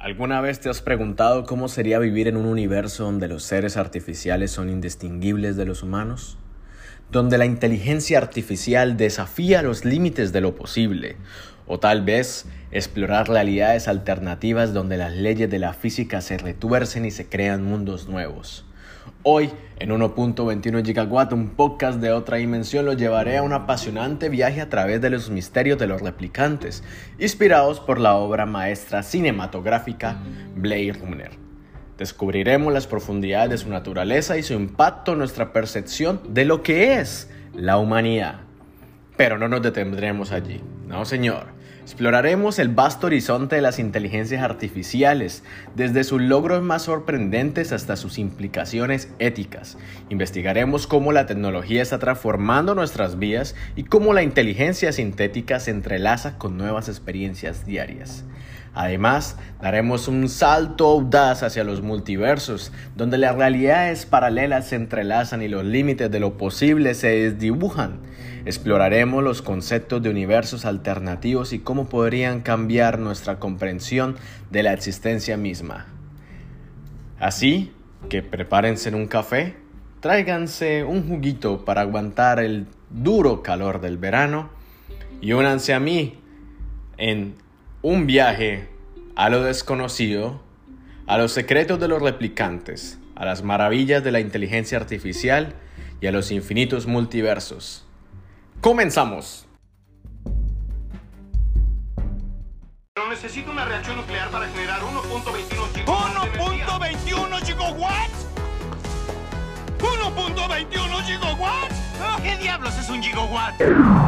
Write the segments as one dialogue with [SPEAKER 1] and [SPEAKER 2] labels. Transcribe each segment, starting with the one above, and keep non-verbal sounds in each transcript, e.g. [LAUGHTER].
[SPEAKER 1] ¿Alguna vez te has preguntado cómo sería vivir en un universo donde los seres artificiales son indistinguibles de los humanos? Donde la inteligencia artificial desafía los límites de lo posible, o tal vez explorar realidades alternativas donde las leyes de la física se retuercen y se crean mundos nuevos. Hoy, en 1.21 GW, un podcast de otra dimensión, lo llevaré a un apasionante viaje a través de los misterios de los replicantes, inspirados por la obra maestra cinematográfica Blade Runner. Descubriremos las profundidades de su naturaleza y su impacto en nuestra percepción de lo que es la humanidad. Pero no nos detendremos allí, no señor. Exploraremos el vasto horizonte de las inteligencias artificiales, desde sus logros más sorprendentes hasta sus implicaciones éticas. Investigaremos cómo la tecnología está transformando nuestras vidas y cómo la inteligencia sintética se entrelaza con nuevas experiencias diarias. Además, daremos un salto audaz hacia los multiversos, donde las realidades paralelas se entrelazan y los límites de lo posible se desdibujan. Exploraremos los conceptos de universos alternativos y cómo podrían cambiar nuestra comprensión de la existencia misma. Así que prepárense en un café, tráiganse un juguito para aguantar el duro calor del verano y únanse a mí en un viaje a lo desconocido, a los secretos de los replicantes, a las maravillas de la inteligencia artificial y a los infinitos multiversos. Comenzamos.
[SPEAKER 2] Pero necesito una reacción nuclear para generar 1.21 gigawatts.
[SPEAKER 3] ¿1.21 gigawatts? ¿1.21 gigawatts?
[SPEAKER 2] ¿Qué diablos es un gigawatt?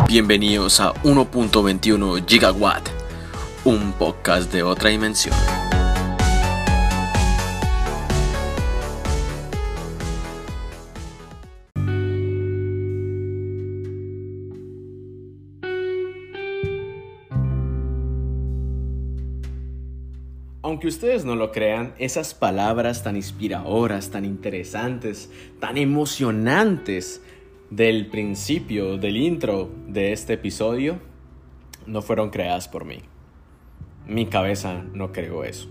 [SPEAKER 1] Bienvenidos a 1.21 Gigawatt, un podcast de otra dimensión. Aunque ustedes no lo crean, esas palabras tan inspiradoras, tan interesantes, tan emocionantes del principio, del intro de este episodio, no fueron creadas por mí. Mi cabeza no creó eso.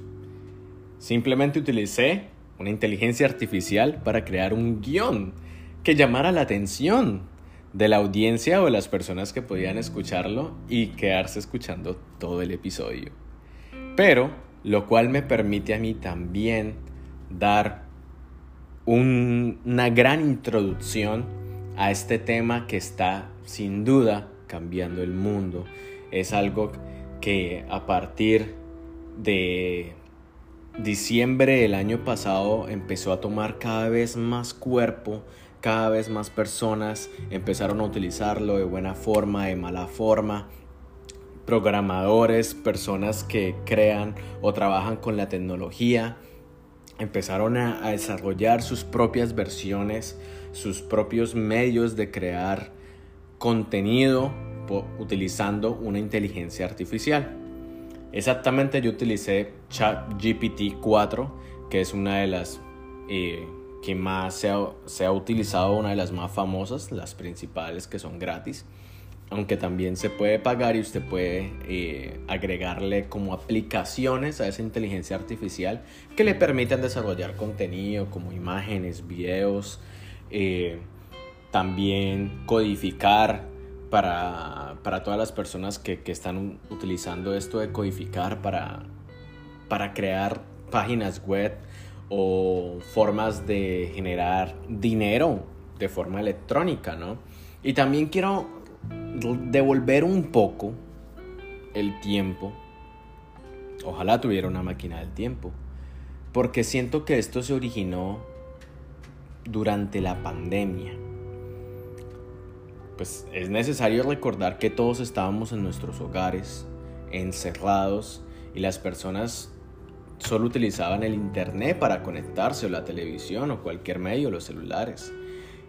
[SPEAKER 1] Simplemente utilicé una inteligencia artificial para crear un guion que llamara la atención de la audiencia o de las personas que podían escucharlo y quedarse escuchando todo el episodio. Pero lo cual me permite a mí también dar una gran introducción a este tema que está sin duda cambiando el mundo. Es algo que a partir de diciembre del año pasado empezó a tomar cada vez más cuerpo, cada vez más personas empezaron a utilizarlo de buena forma, de mala forma, programadores, personas que crean o trabajan con la tecnología, empezaron a, desarrollar sus propias versiones, sus propios medios de crear contenido utilizando una inteligencia artificial. Exactamente yo utilicé ChatGPT 4, que es una de las eh, que más se ha, se ha utilizado, una de las más famosas, las principales que son gratis aunque también se puede pagar y usted puede eh, agregarle como aplicaciones a esa inteligencia artificial que le permitan desarrollar contenido como imágenes, videos, eh, también codificar para, todas las personas que, están utilizando esto de codificar para, para crear páginas web o formas de generar dinero de forma electrónica, ¿no? Y también quiero devolver un poco el tiempo. Ojalá tuviera una máquina del tiempo. Porque siento que esto se originó durante la pandemia. Pues es necesario recordar que todos estábamos en nuestros hogares, encerrados, y las personas solo utilizaban el internet para conectarse o la televisión o cualquier medio, los celulares.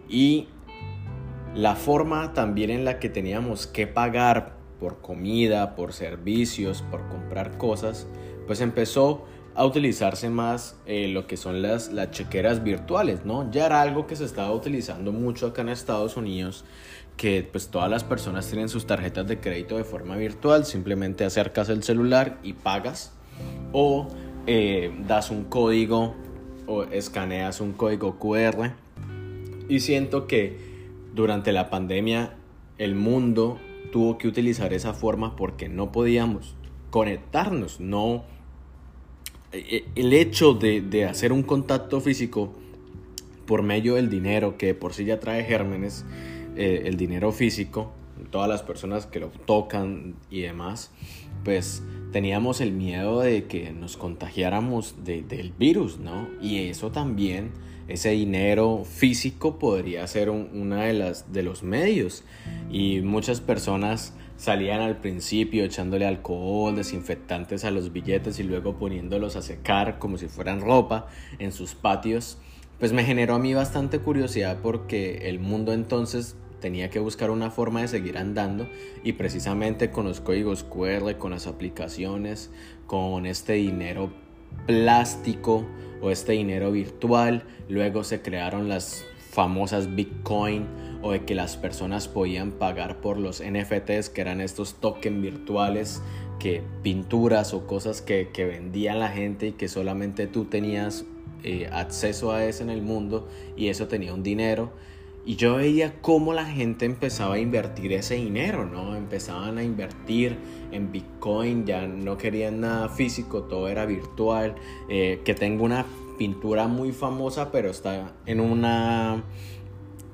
[SPEAKER 1] Y la forma también en la que teníamos que pagar por comida, por servicios, por comprar cosas, pues empezó a utilizarse más eh, lo que son las, las chequeras virtuales, ¿no? Ya era algo que se estaba utilizando mucho acá en Estados Unidos, que pues todas las personas tienen sus tarjetas de crédito de forma virtual, simplemente acercas el celular y pagas, o eh, das un código o escaneas un código QR y siento que durante la pandemia el mundo tuvo que utilizar esa forma porque no podíamos conectarnos, no eh, el hecho de, de hacer un contacto físico por medio del dinero que por sí ya trae gérmenes, eh, el dinero físico, todas las personas que lo tocan y demás, pues teníamos el miedo de que nos contagiáramos del virus, ¿no? Y eso también, ese dinero físico podría ser una de las de los medios. Y muchas personas salían al principio echándole alcohol, desinfectantes a los billetes y luego poniéndolos a secar como si fueran ropa en sus patios. Pues me generó a mí bastante curiosidad porque el mundo entonces tenía que buscar una forma de seguir andando y precisamente con los códigos QR, con las aplicaciones, con este dinero plástico o este dinero virtual, luego se crearon las famosas Bitcoin o de que las personas podían pagar por los NFTs que eran estos tokens virtuales que pinturas o cosas que, que vendían la gente y que solamente tú tenías eh, acceso a eso en el mundo y eso tenía un dinero y yo veía cómo la gente empezaba a invertir ese dinero, ¿no? Empezaban a invertir en Bitcoin, ya no querían nada físico, todo era virtual. Eh, que tengo una pintura muy famosa, pero está en una,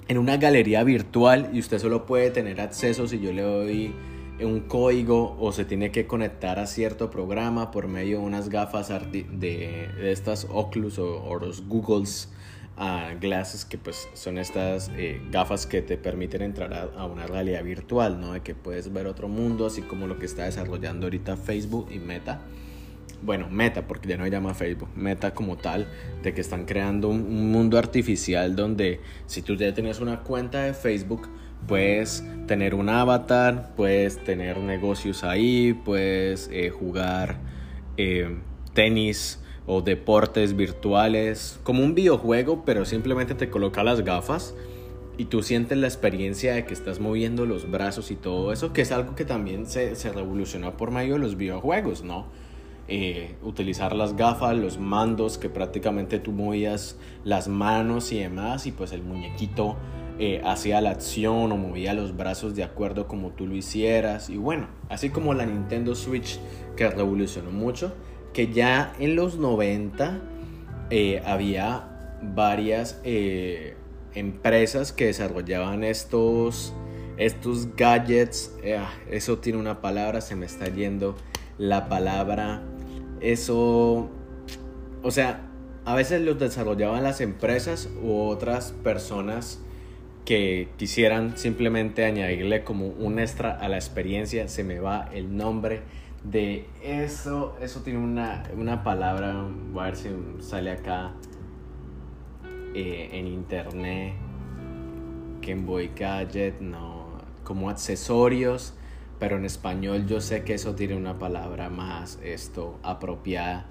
[SPEAKER 1] en una galería virtual y usted solo puede tener acceso si yo le doy un código o se tiene que conectar a cierto programa por medio de unas gafas de, de estas Oculus o, o los Googles a glasses que pues son estas eh, gafas que te permiten entrar a, una realidad virtual, ¿no? De que puedes ver otro mundo, así como lo que está desarrollando ahorita Facebook y Meta. Bueno, Meta, porque ya no se llama Facebook, Meta como tal, de que están creando un, mundo artificial donde si tú ya tienes una cuenta de Facebook, puedes tener un avatar, puedes tener negocios ahí, puedes eh, jugar eh, tenis, o deportes virtuales, como un videojuego, pero simplemente te coloca las gafas y tú sientes la experiencia de que estás moviendo los brazos y todo eso, que es algo que también se, se revolucionó por medio de los videojuegos, ¿no? Eh, utilizar las gafas, los mandos, que prácticamente tú movías las manos y demás, y pues el muñequito eh, hacía la acción o movía los brazos de acuerdo como tú lo hicieras. Y bueno, así como la Nintendo Switch que revolucionó mucho, que ya en los 90 eh, había varias eh, empresas que desarrollaban estos, estos gadgets. Eh, eso tiene una palabra, se me está yendo la palabra. Eso, o sea, a veces los desarrollaban las empresas u otras personas que quisieran simplemente añadirle como un extra a la experiencia. Se me va el nombre de eso, eso tiene una, una palabra, voy a ver si sale acá eh, en internet, Game Boy Gadget, no, como accesorios, pero en español yo sé que eso tiene una palabra más esto apropiada,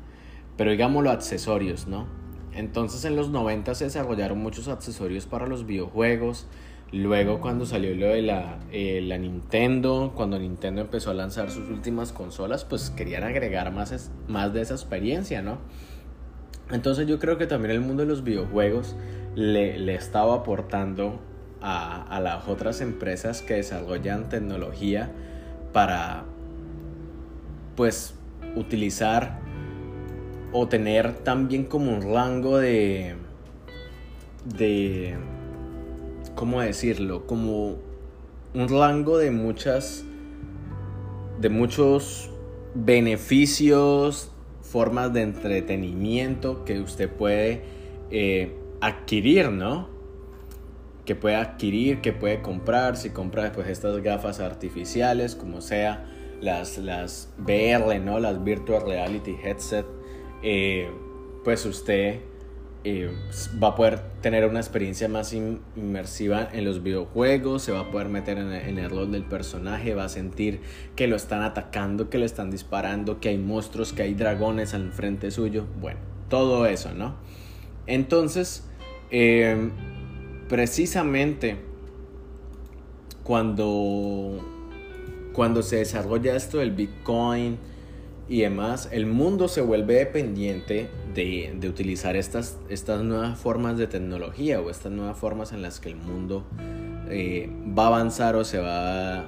[SPEAKER 1] pero digámoslo accesorios, ¿no? Entonces en los 90 se desarrollaron muchos accesorios para los videojuegos, Luego cuando salió lo de la, eh, la, Nintendo, cuando Nintendo empezó a lanzar sus últimas consolas, pues querían agregar más, más de esa experiencia, ¿no? Entonces yo creo que también el mundo de los videojuegos le, le estaba aportando a, a, las otras empresas que desarrollan tecnología para, pues, utilizar o tener también como un rango de... de ¿cómo decirlo? Como un rango de muchas, de muchos beneficios, formas de entretenimiento que usted puede eh, adquirir, ¿no? Que puede adquirir, que puede comprar, si compra pues estas gafas artificiales, como sea, las, las VR, ¿no? Las Virtual Reality Headset, eh, pues usted eh, va a poder tener una experiencia más inmersiva en los videojuegos, se va a poder meter en el, rol del personaje, va a sentir que lo están atacando, que le están disparando, que hay monstruos, que hay dragones al frente suyo, bueno, todo eso, ¿no? Entonces, eh, precisamente cuando, cuando se desarrolla esto del Bitcoin y demás, el mundo se vuelve dependiente de, de, utilizar estas, estas nuevas formas de tecnología o estas nuevas formas en las que el mundo eh, va a avanzar o se va,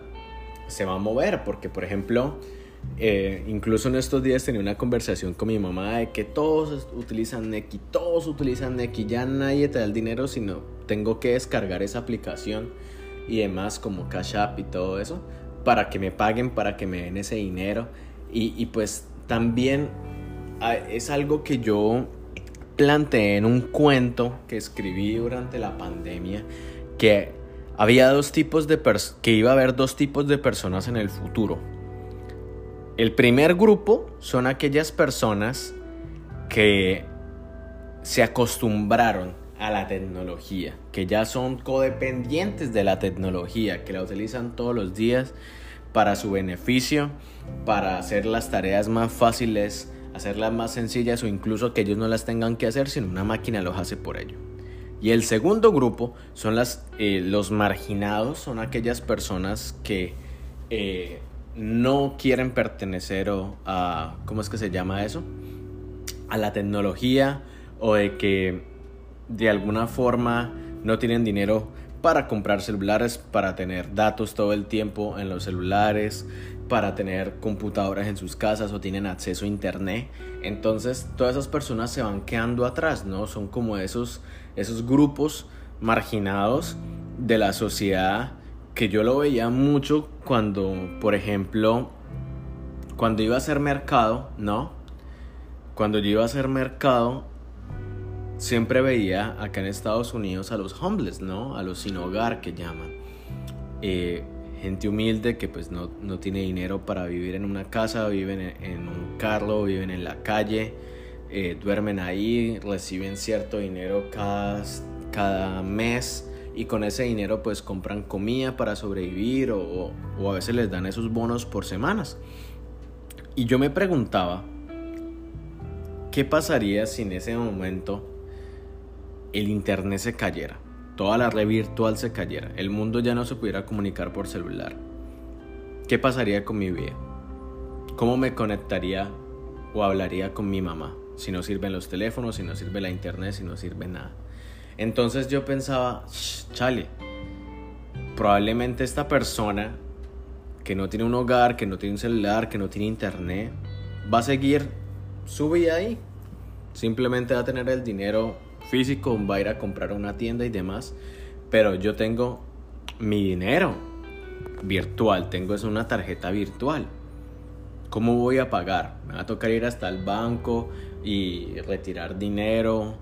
[SPEAKER 1] se va a mover. Porque, por ejemplo, eh, incluso en estos días tenía una conversación con mi mamá de que todos utilizan Neki, todos utilizan Neki, ya nadie te da el dinero, sino tengo que descargar esa aplicación y demás como Cash App y todo eso para que me paguen, para que me den ese dinero. Y, pues también ah, es algo que yo planteé en un cuento que escribí durante la pandemia, que había dos tipos de que iba a haber dos tipos de personas en el futuro. El primer grupo son aquellas personas que se acostumbraron a la tecnología, que ya son codependientes de la tecnología, que la utilizan todos los días para su beneficio, para hacer las tareas más fáciles, hacerlas más sencillas o incluso que ellos no las tengan que hacer, sino una máquina los hace por ello. Y el segundo grupo son eh, los marginados, son aquellas personas que eh, no quieren pertenecer a, ¿cómo es que se llama eso? A la tecnología o de que de alguna forma no tienen dinero para comprar celulares, para tener datos todo el tiempo en los celulares, para tener computadoras en sus casas o tienen acceso a internet. Entonces, todas esas personas se van quedando atrás, ¿no? Son como esos, esos grupos marginados de la sociedad que yo lo veía mucho cuando, por ejemplo, cuando iba a hacer mercado, ¿no? Cuando yo iba a hacer mercado, siempre veía acá en Estados Unidos a los homeless, ¿no? A los sin hogar que llaman. Eh, gente humilde que pues no, no, tiene dinero para vivir en una casa, viven en, un carro, viven en la calle, eh, duermen ahí, reciben cierto dinero cada, cada mes y con ese dinero pues compran comida para sobrevivir o, o a veces les dan esos bonos por semanas. Y yo me preguntaba, ¿qué pasaría si en ese momento el internet se cayera, toda la red virtual se cayera, el mundo ya no se pudiera comunicar por celular, ¿qué pasaría con mi vida? ¿Cómo me conectaría o hablaría con mi mamá? Si no sirven los teléfonos, si no sirve la internet, si no sirve nada. Entonces yo pensaba, chale, probablemente esta persona que no tiene un hogar, que no tiene un celular, que no tiene internet, va a seguir su vida ahí. Simplemente va a tener el dinero físico, va a ir a comprar una tienda y demás, pero yo tengo mi dinero virtual, tengo es una tarjeta virtual. ¿Cómo voy a pagar? Me va a tocar ir hasta el banco y retirar dinero.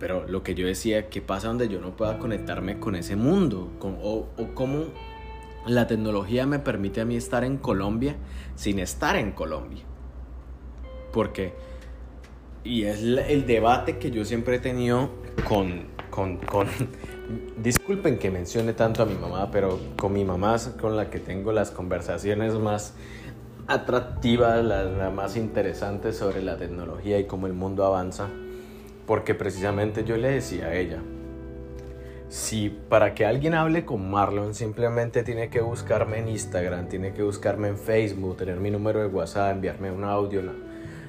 [SPEAKER 1] pero lo que yo decía, ¿qué pasa donde yo no pueda conectarme con ese mundo? o, o cómo la tecnología me permite a mí estar en Colombia sin estar en Colombia. Porque y es el debate que yo siempre he tenido con, con, con, [LAUGHS] disculpen que mencione tanto a mi mamá, pero con mi mamá con la que tengo las conversaciones más atractivas, las, más interesantes sobre la tecnología y cómo el mundo avanza, porque precisamente yo le decía a ella, si para que alguien hable con Marlon simplemente tiene que buscarme en Instagram, tiene que buscarme en Facebook, tener mi número de WhatsApp, enviarme un audio,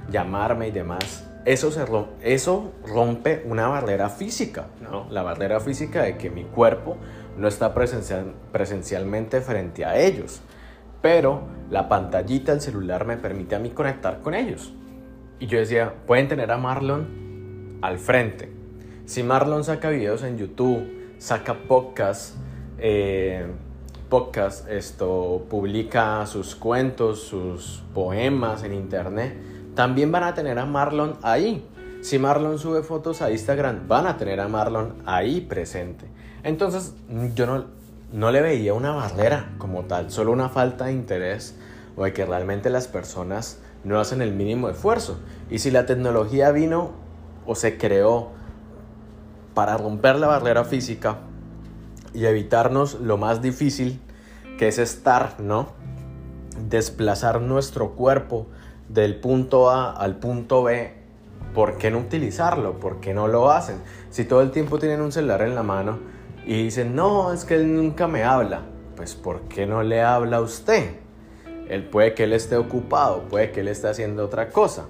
[SPEAKER 1] llamarme y demás, eso, se rompe, eso rompe una barrera física, ¿no? La barrera física de que mi cuerpo no está presencial, presencialmente frente a ellos, pero la pantallita del celular me permite a mí conectar con ellos. Y yo decía, pueden tener a Marlon al frente. Si Marlon saca videos en YouTube, saca podcasts, eh, podcast, esto publica sus cuentos, sus poemas en internet, también van a tener a Marlon ahí. Si Marlon sube fotos a Instagram, van a tener a Marlon ahí presente. Entonces, yo no, no le veía una barrera como tal, solo una falta de interés o de que realmente las personas no hacen el mínimo esfuerzo. Y si la tecnología vino o se creó para romper la barrera física y evitarnos lo más difícil que es estar, ¿no? Desplazar nuestro cuerpo del punto A al punto B, ¿por qué no utilizarlo? ¿Por qué no lo hacen? Si todo el tiempo tienen un celular en la mano y dicen, no, es que él nunca me habla, pues ¿por qué no le habla a usted? Él puede que él esté ocupado, puede que él esté haciendo otra cosa.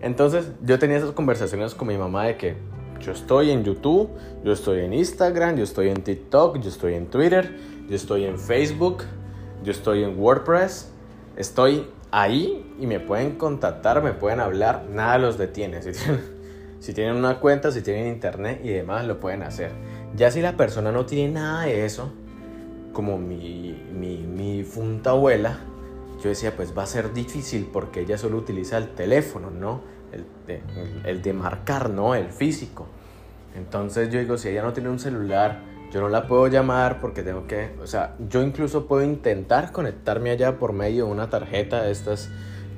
[SPEAKER 1] Entonces yo tenía esas conversaciones con mi mamá de que yo estoy en YouTube, yo estoy en Instagram, yo estoy en TikTok, yo estoy en Twitter, yo estoy en Facebook, yo estoy en WordPress, estoy ahí y me pueden contactar, me pueden hablar, nada los detiene. [LAUGHS] Si tienen, una cuenta, si tienen internet y demás, lo pueden hacer. Ya si la persona no tiene nada de eso, como mi, mi, mi funta abuela, yo decía, pues va a ser difícil porque ella solo utiliza el teléfono, ¿no? El de, el de marcar, ¿no? El físico. Entonces yo digo, si ella no tiene un celular, yo no la puedo llamar porque tengo que, o sea, yo incluso puedo intentar conectarme allá por medio de una tarjeta de estas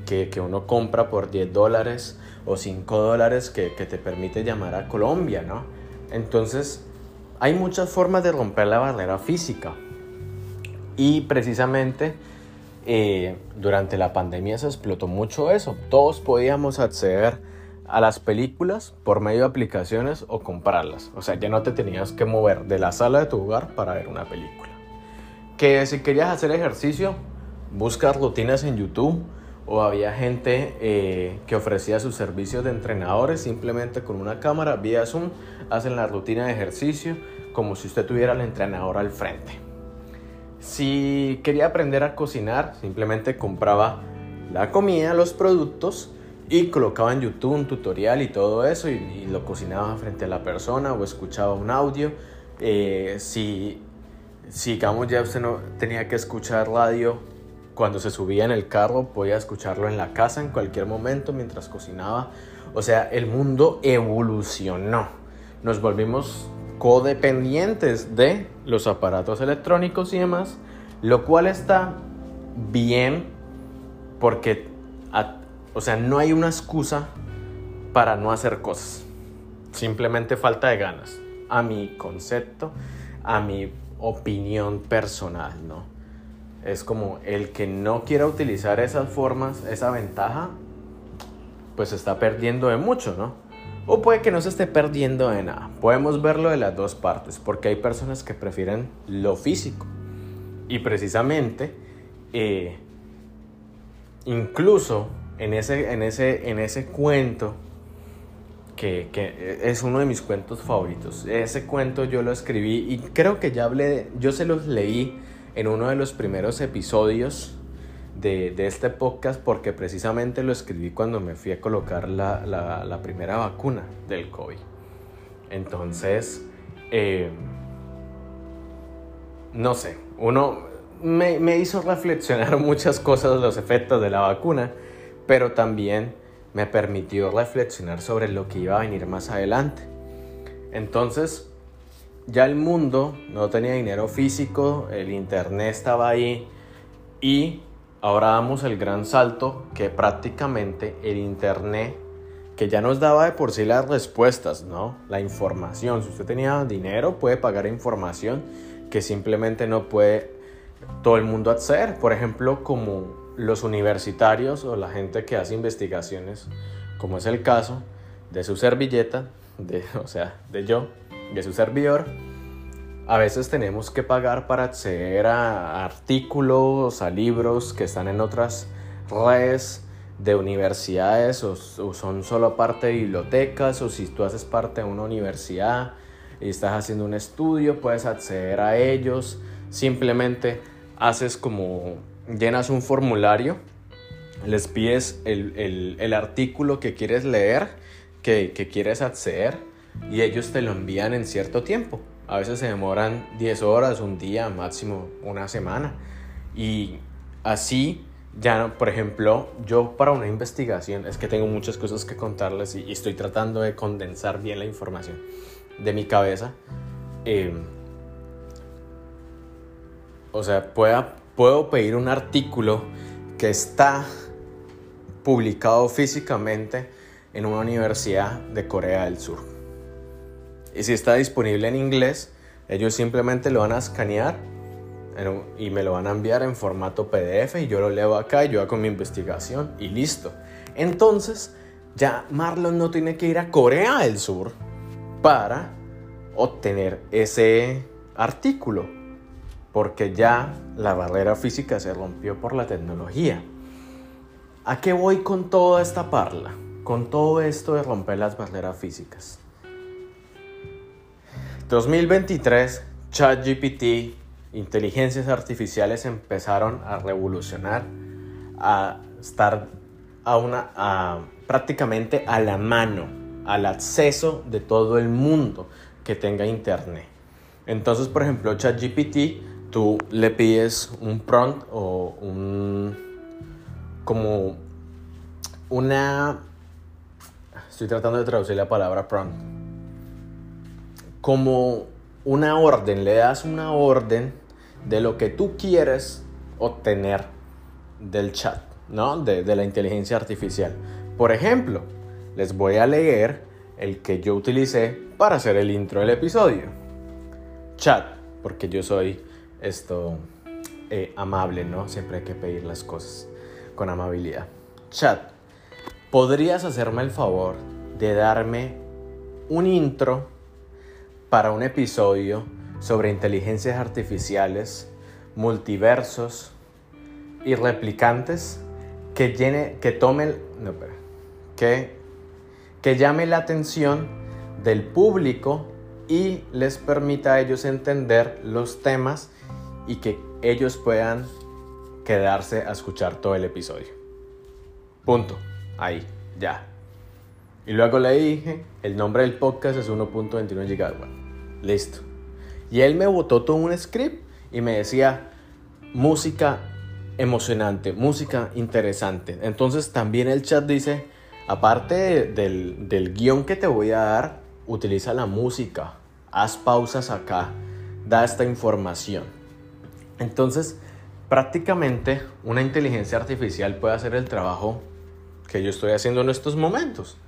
[SPEAKER 1] que, que uno compra por 10 dólares o 5 dólares que, que te permite llamar a Colombia, ¿no? Entonces, hay muchas formas de romper la barrera física. Y precisamente eh, durante la pandemia se explotó mucho eso. Todos podíamos acceder a las películas por medio de aplicaciones o comprarlas. O sea, ya no te tenías que mover de la sala de tu hogar para ver una película. Que si querías hacer ejercicio, buscas rutinas en YouTube o había gente eh, que ofrecía sus servicios de entrenadores simplemente con una cámara vía Zoom, hacen la rutina de ejercicio como si usted tuviera al entrenador al frente. Si quería aprender a cocinar, simplemente compraba la comida, los productos y colocaba en YouTube un tutorial y todo eso y, lo cocinaba frente a la persona o escuchaba un audio. Eh, si, si, digamos, ya usted no tenía que escuchar radio cuando se subía en el carro, podía escucharlo en la casa en cualquier momento mientras cocinaba. O sea, el mundo evolucionó. Nos volvimos codependientes de los aparatos electrónicos y demás, lo cual está bien porque o sea, no hay una excusa para no hacer cosas. Simplemente falta de ganas. A mi concepto, a mi opinión personal, ¿no? Es como el que no quiera utilizar esas formas, esa ventaja, pues está perdiendo de mucho, ¿no? O puede que no se esté perdiendo de nada. Podemos verlo de las dos partes, porque hay personas que prefieren lo físico. Y precisamente, eh, incluso en ese, en ese, en ese cuento, que, que, es uno de mis cuentos favoritos. Ese cuento yo lo escribí y creo que ya hablé, yo se los leí en uno de los primeros episodios de, de este podcast porque precisamente lo escribí cuando me fui a colocar la, la, la primera vacuna del COVID. Entonces, eh, no sé, uno me, me hizo reflexionar [LAUGHS] muchas cosas los efectos de la vacuna pero también me permitió reflexionar sobre lo que iba a venir más adelante. Entonces, ya el mundo no tenía dinero físico, el internet estaba ahí y ahora damos el gran salto que prácticamente el internet que ya nos daba de por sí las respuestas, ¿no? La información. Si usted tenía dinero, puede pagar información que simplemente no puede todo el mundo acceder. Por ejemplo, como los universitarios o la gente que hace investigaciones, como es el caso de su servilleta, de, [LAUGHS] o sea, de yo, de su servidor, a veces tenemos que pagar para acceder a artículos, a libros que están en otras redes de universidades o, o, son solo parte de bibliotecas o si tú haces parte de una universidad y estás haciendo un estudio puedes acceder a ellos. Simplemente haces como llenas un formulario, les pides el, artículo que quieres leer, que, quieres acceder, y ellos te lo envían en cierto tiempo. A veces se demoran 10 horas, un día, máximo una semana. Y así, ya, por ejemplo, yo para una investigación, es que tengo muchas cosas que contarles y, estoy tratando de condensar bien la información de mi cabeza. Eh, o sea, pueda, puedo pedir un artículo que está publicado físicamente en una universidad de Corea del Sur. Y si está disponible en inglés, ellos simplemente lo van a escanear y me lo van a enviar en formato PDF y yo lo leo acá y yo hago mi investigación y listo. Entonces, ya Marlon no tiene que ir a Corea del Sur para obtener ese artículo porque ya la barrera física se rompió por la tecnología. ¿A qué voy con toda esta parla? Con todo esto de romper las barreras físicas. 2023, ChatGPT, inteligencias artificiales empezaron a revolucionar, a estar a una, a, prácticamente a la mano, al acceso de todo el mundo que tenga internet. Entonces, por ejemplo, ChatGPT, tú le pides un prompt o un como una estoy tratando de traducir la palabra prompt como una orden, le das una orden de lo que tú quieres obtener del chat, ¿no? De, de la inteligencia artificial. Por ejemplo, les voy a leer el que yo utilicé para hacer el intro del episodio. Chat, porque yo soy esto eh, amable, ¿no? Siempre hay que pedir las cosas con amabilidad. Chat, ¿podrías hacerme el favor de darme un intro para un episodio sobre inteligencias artificiales, multiversos y replicantes que llene, que tome, no, que, que llame la atención del público y les permita a ellos entender los temas y que ellos puedan quedarse a escuchar todo el episodio. Punto. Ahí, ya. Y luego le dije, el nombre del podcast es 1.21 GW. Listo. Y él me botó todo un script y me decía, música emocionante, música interesante. Entonces también el chat dice, aparte del, del guion que te voy a dar, utiliza la música, haz pausas acá, da esta información. Entonces, prácticamente una inteligencia artificial puede hacer el trabajo que yo estoy haciendo en estos momentos.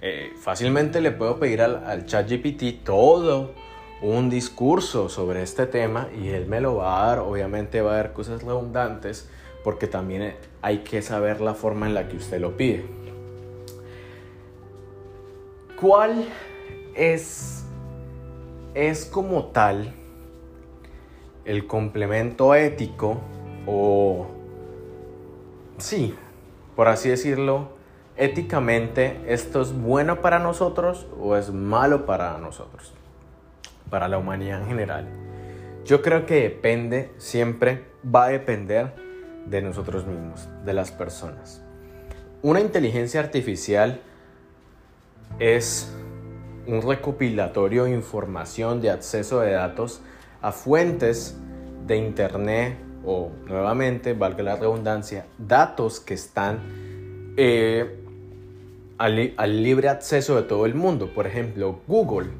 [SPEAKER 1] Eh, fácilmente le puedo pedir al, al chat GPT todo un discurso sobre este tema y él me lo va a dar. Obviamente va a haber cosas redundantes porque también hay que saber la forma en la que usted lo pide. ¿Cuál es, es como tal el complemento ético o, sí, por así decirlo, éticamente esto es bueno para nosotros o es malo para nosotros, para la humanidad en general. Yo creo que depende, siempre va a depender de nosotros mismos, de las personas. Una inteligencia artificial es un recopilatorio de información de acceso de datos a fuentes de Internet o nuevamente, valga la redundancia, datos que están eh, al, al libre acceso de todo el mundo. Por ejemplo, Google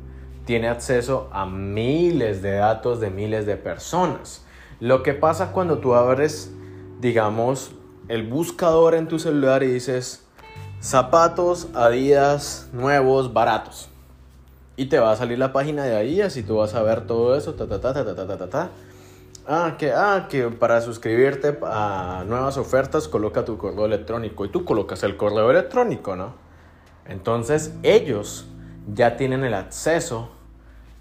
[SPEAKER 1] tiene acceso a miles de datos de miles de personas. Lo que pasa cuando tú abres, digamos, el buscador en tu celular y dices zapatos Adidas nuevos baratos. Y te va a salir la página de Adidas y tú vas a ver todo eso, ta ta ta ta ta ta ta ta. Ah, que, ah, que para suscribirte a nuevas ofertas coloca tu correo electrónico y tú colocas el correo electrónico, ¿no? Entonces ellos ya tienen el acceso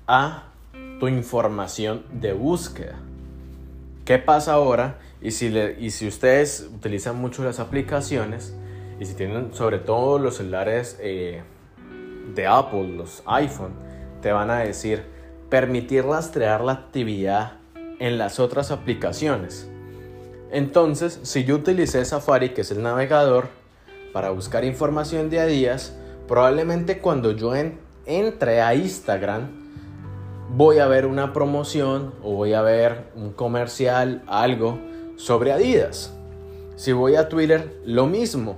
[SPEAKER 1] a tu información de búsqueda. ¿Qué pasa ahora? Y si, le, y si ustedes utilizan mucho las aplicaciones y si tienen sobre todo los celulares eh, de Apple, los iPhone, te van a decir permitir rastrear la actividad en las otras aplicaciones. Entonces, si yo utilicé Safari, que es el navegador, para buscar información de a probablemente cuando yo entre a Instagram, voy a ver una promoción o voy a ver un comercial, algo sobre Adidas. Si voy a Twitter, lo mismo.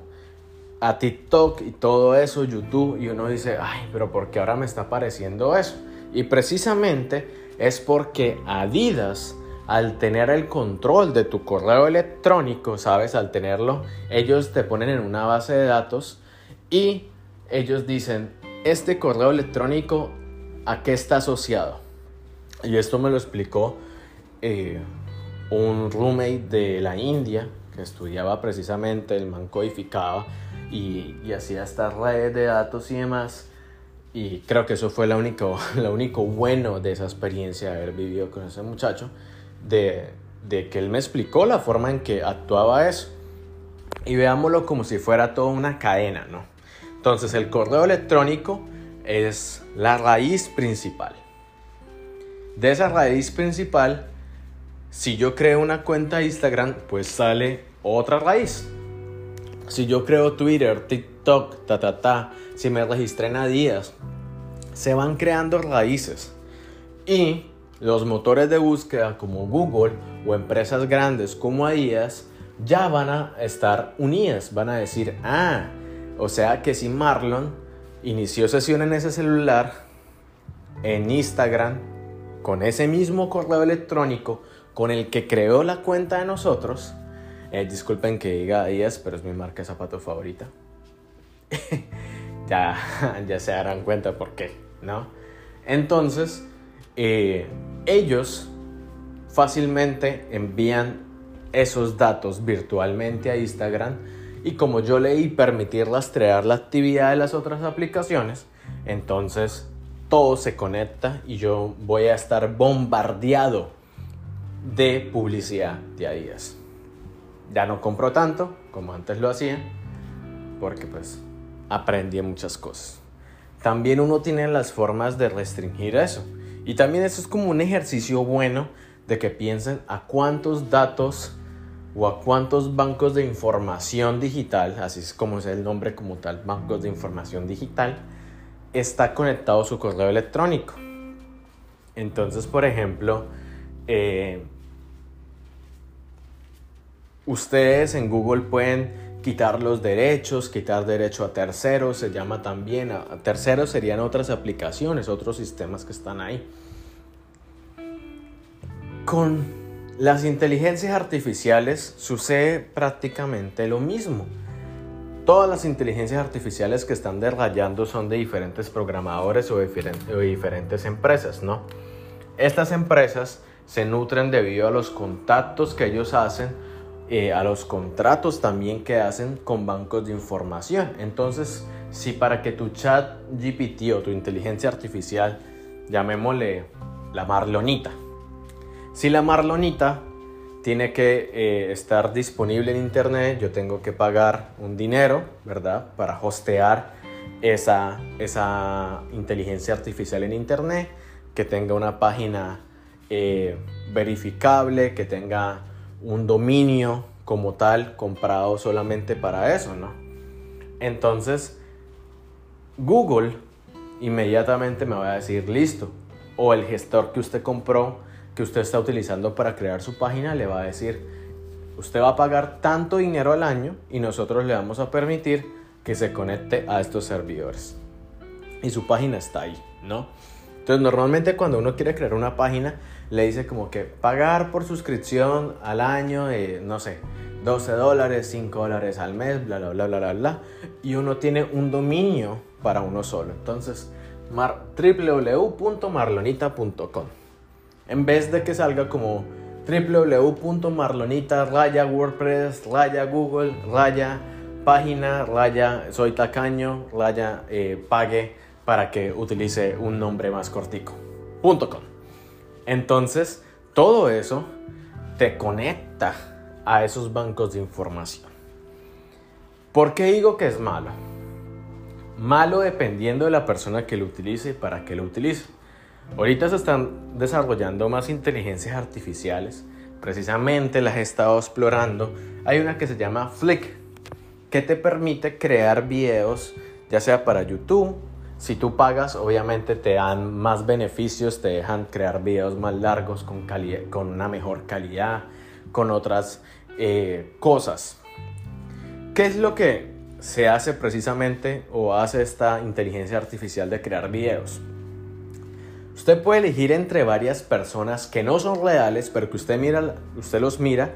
[SPEAKER 1] A TikTok y todo eso, YouTube, y uno dice, ay, pero ¿por qué ahora me está apareciendo eso? Y precisamente es porque Adidas, al tener el control de tu correo electrónico, ¿sabes? Al tenerlo, ellos te ponen en una base de datos y ellos dicen, este correo electrónico, ¿a qué está asociado? Y esto me lo explicó eh, un roommate de la India estudiaba precisamente, el man codificaba y, y hacía estas redes de datos y demás. Y creo que eso fue lo único, [LAUGHS] lo único bueno de esa experiencia de haber vivido con ese muchacho. de, de que él me explicó la forma en que actuaba eso. Y veámoslo como si fuera toda una cadena, ¿no? Entonces el correo electrónico es la raíz principal. De esa raíz principal, si yo creo una cuenta de Instagram, pues sale otra raíz. Si yo creo Twitter, TikTok, ta ta ta, si me registré en Adidas, se van creando raíces. Y los motores de búsqueda como Google o empresas grandes como Adidas ya van a estar unidas, van a decir, ah, o sea que si Marlon inició sesión en ese celular, en Instagram, con ese mismo correo electrónico con el que creó la cuenta de nosotros, eh, disculpen que diga Adidas, pero es mi marca de zapato favorita. [LAUGHS] ya, [LAUGHS] ya se darán cuenta por qué, ¿no? Entonces, eh, ellos fácilmente envían esos datos virtualmente a Instagram y como yo leí permitir rastrear la actividad de las otras aplicaciones, entonces todo se conecta y yo voy a estar bombardeado de publicidad de Adidas. Ya no compro tanto como antes lo hacía porque pues aprendí muchas cosas. También uno tiene las formas de restringir eso. Y también eso es como un ejercicio bueno de que piensen a cuántos datos o a cuántos bancos de información digital, así es como es el nombre como tal, bancos de información digital, está conectado su correo electrónico. Entonces, por ejemplo, eh, ustedes en Google pueden quitar los derechos, quitar derecho a terceros, se llama también, a terceros serían otras aplicaciones, otros sistemas que están ahí. Con las inteligencias artificiales sucede prácticamente lo mismo. Todas las inteligencias artificiales que están derrayando son de diferentes programadores o de diferentes empresas, ¿no? Estas empresas se nutren debido a los contactos que ellos hacen, eh, a los contratos también que hacen con bancos de información. Entonces, si para que tu chat GPT o tu inteligencia artificial, llamémosle la Marlonita, si la Marlonita tiene que eh, estar disponible en internet, yo tengo que pagar un dinero, ¿verdad? Para hostear esa, esa inteligencia artificial en internet, que tenga una página eh, verificable, que tenga un dominio como tal comprado solamente para eso, ¿no? Entonces, Google inmediatamente me va a decir, listo, o el gestor que usted compró que usted está utilizando para crear su página le va a decir, usted va a pagar tanto dinero al año y nosotros le vamos a permitir que se conecte a estos servidores. Y su página está ahí, ¿no? Entonces normalmente cuando uno quiere crear una página le dice como que pagar por suscripción al año, no sé, 12 dólares, 5 dólares al mes, bla, bla, bla, bla, bla, bla. Y uno tiene un dominio para uno solo. Entonces, www.marlonita.com en vez de que salga como www.marlonita raya wordpress raya google raya página raya soy tacaño raya eh, pague para que utilice un nombre más cortico com. Entonces todo eso te conecta a esos bancos de información ¿por qué digo que es malo? malo dependiendo de la persona que lo utilice y para qué lo utilice Ahorita se están desarrollando más inteligencias artificiales, precisamente las he estado explorando. Hay una que se llama Flick, que te permite crear videos, ya sea para YouTube. Si tú pagas, obviamente te dan más beneficios, te dejan crear videos más largos con, con una mejor calidad, con otras eh, cosas. ¿Qué es lo que se hace precisamente o hace esta inteligencia artificial de crear videos? Usted puede elegir entre varias personas que no son reales, pero que usted, mira, usted los mira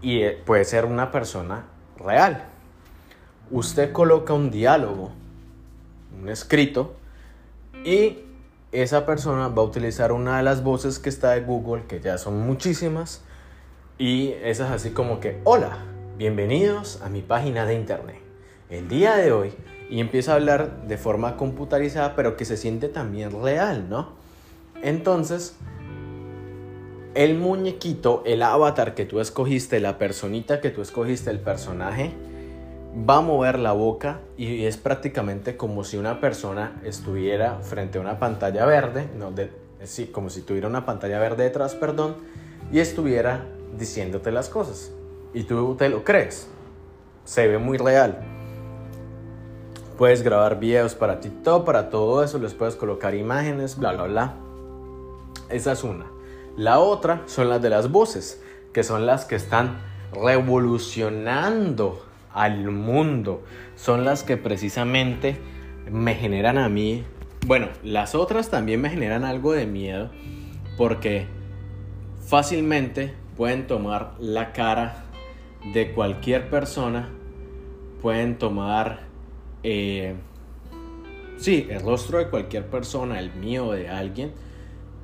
[SPEAKER 1] y eh, puede ser una persona real. Usted coloca un diálogo, un escrito, y esa persona va a utilizar una de las voces que está de Google, que ya son muchísimas, y esa es así como que, hola, bienvenidos a mi página de internet. El día de hoy, y empieza a hablar de forma computarizada, pero que se siente también real, ¿no? Entonces, el muñequito, el avatar que tú escogiste, la personita que tú escogiste, el personaje, va a mover la boca y es prácticamente como si una persona estuviera frente a una pantalla verde, no, de, sí, como si tuviera una pantalla verde detrás, perdón, y estuviera diciéndote las cosas. Y tú te lo crees. Se ve muy real. Puedes grabar videos para TikTok, para todo eso, les puedes colocar imágenes, bla, bla, bla. Esa es una. La otra son las de las voces, que son las que están revolucionando al mundo. Son las que precisamente me generan a mí. Bueno, las otras también me generan algo de miedo porque fácilmente pueden tomar la cara de cualquier persona, pueden tomar eh, sí, el rostro de cualquier persona, el mío, de alguien,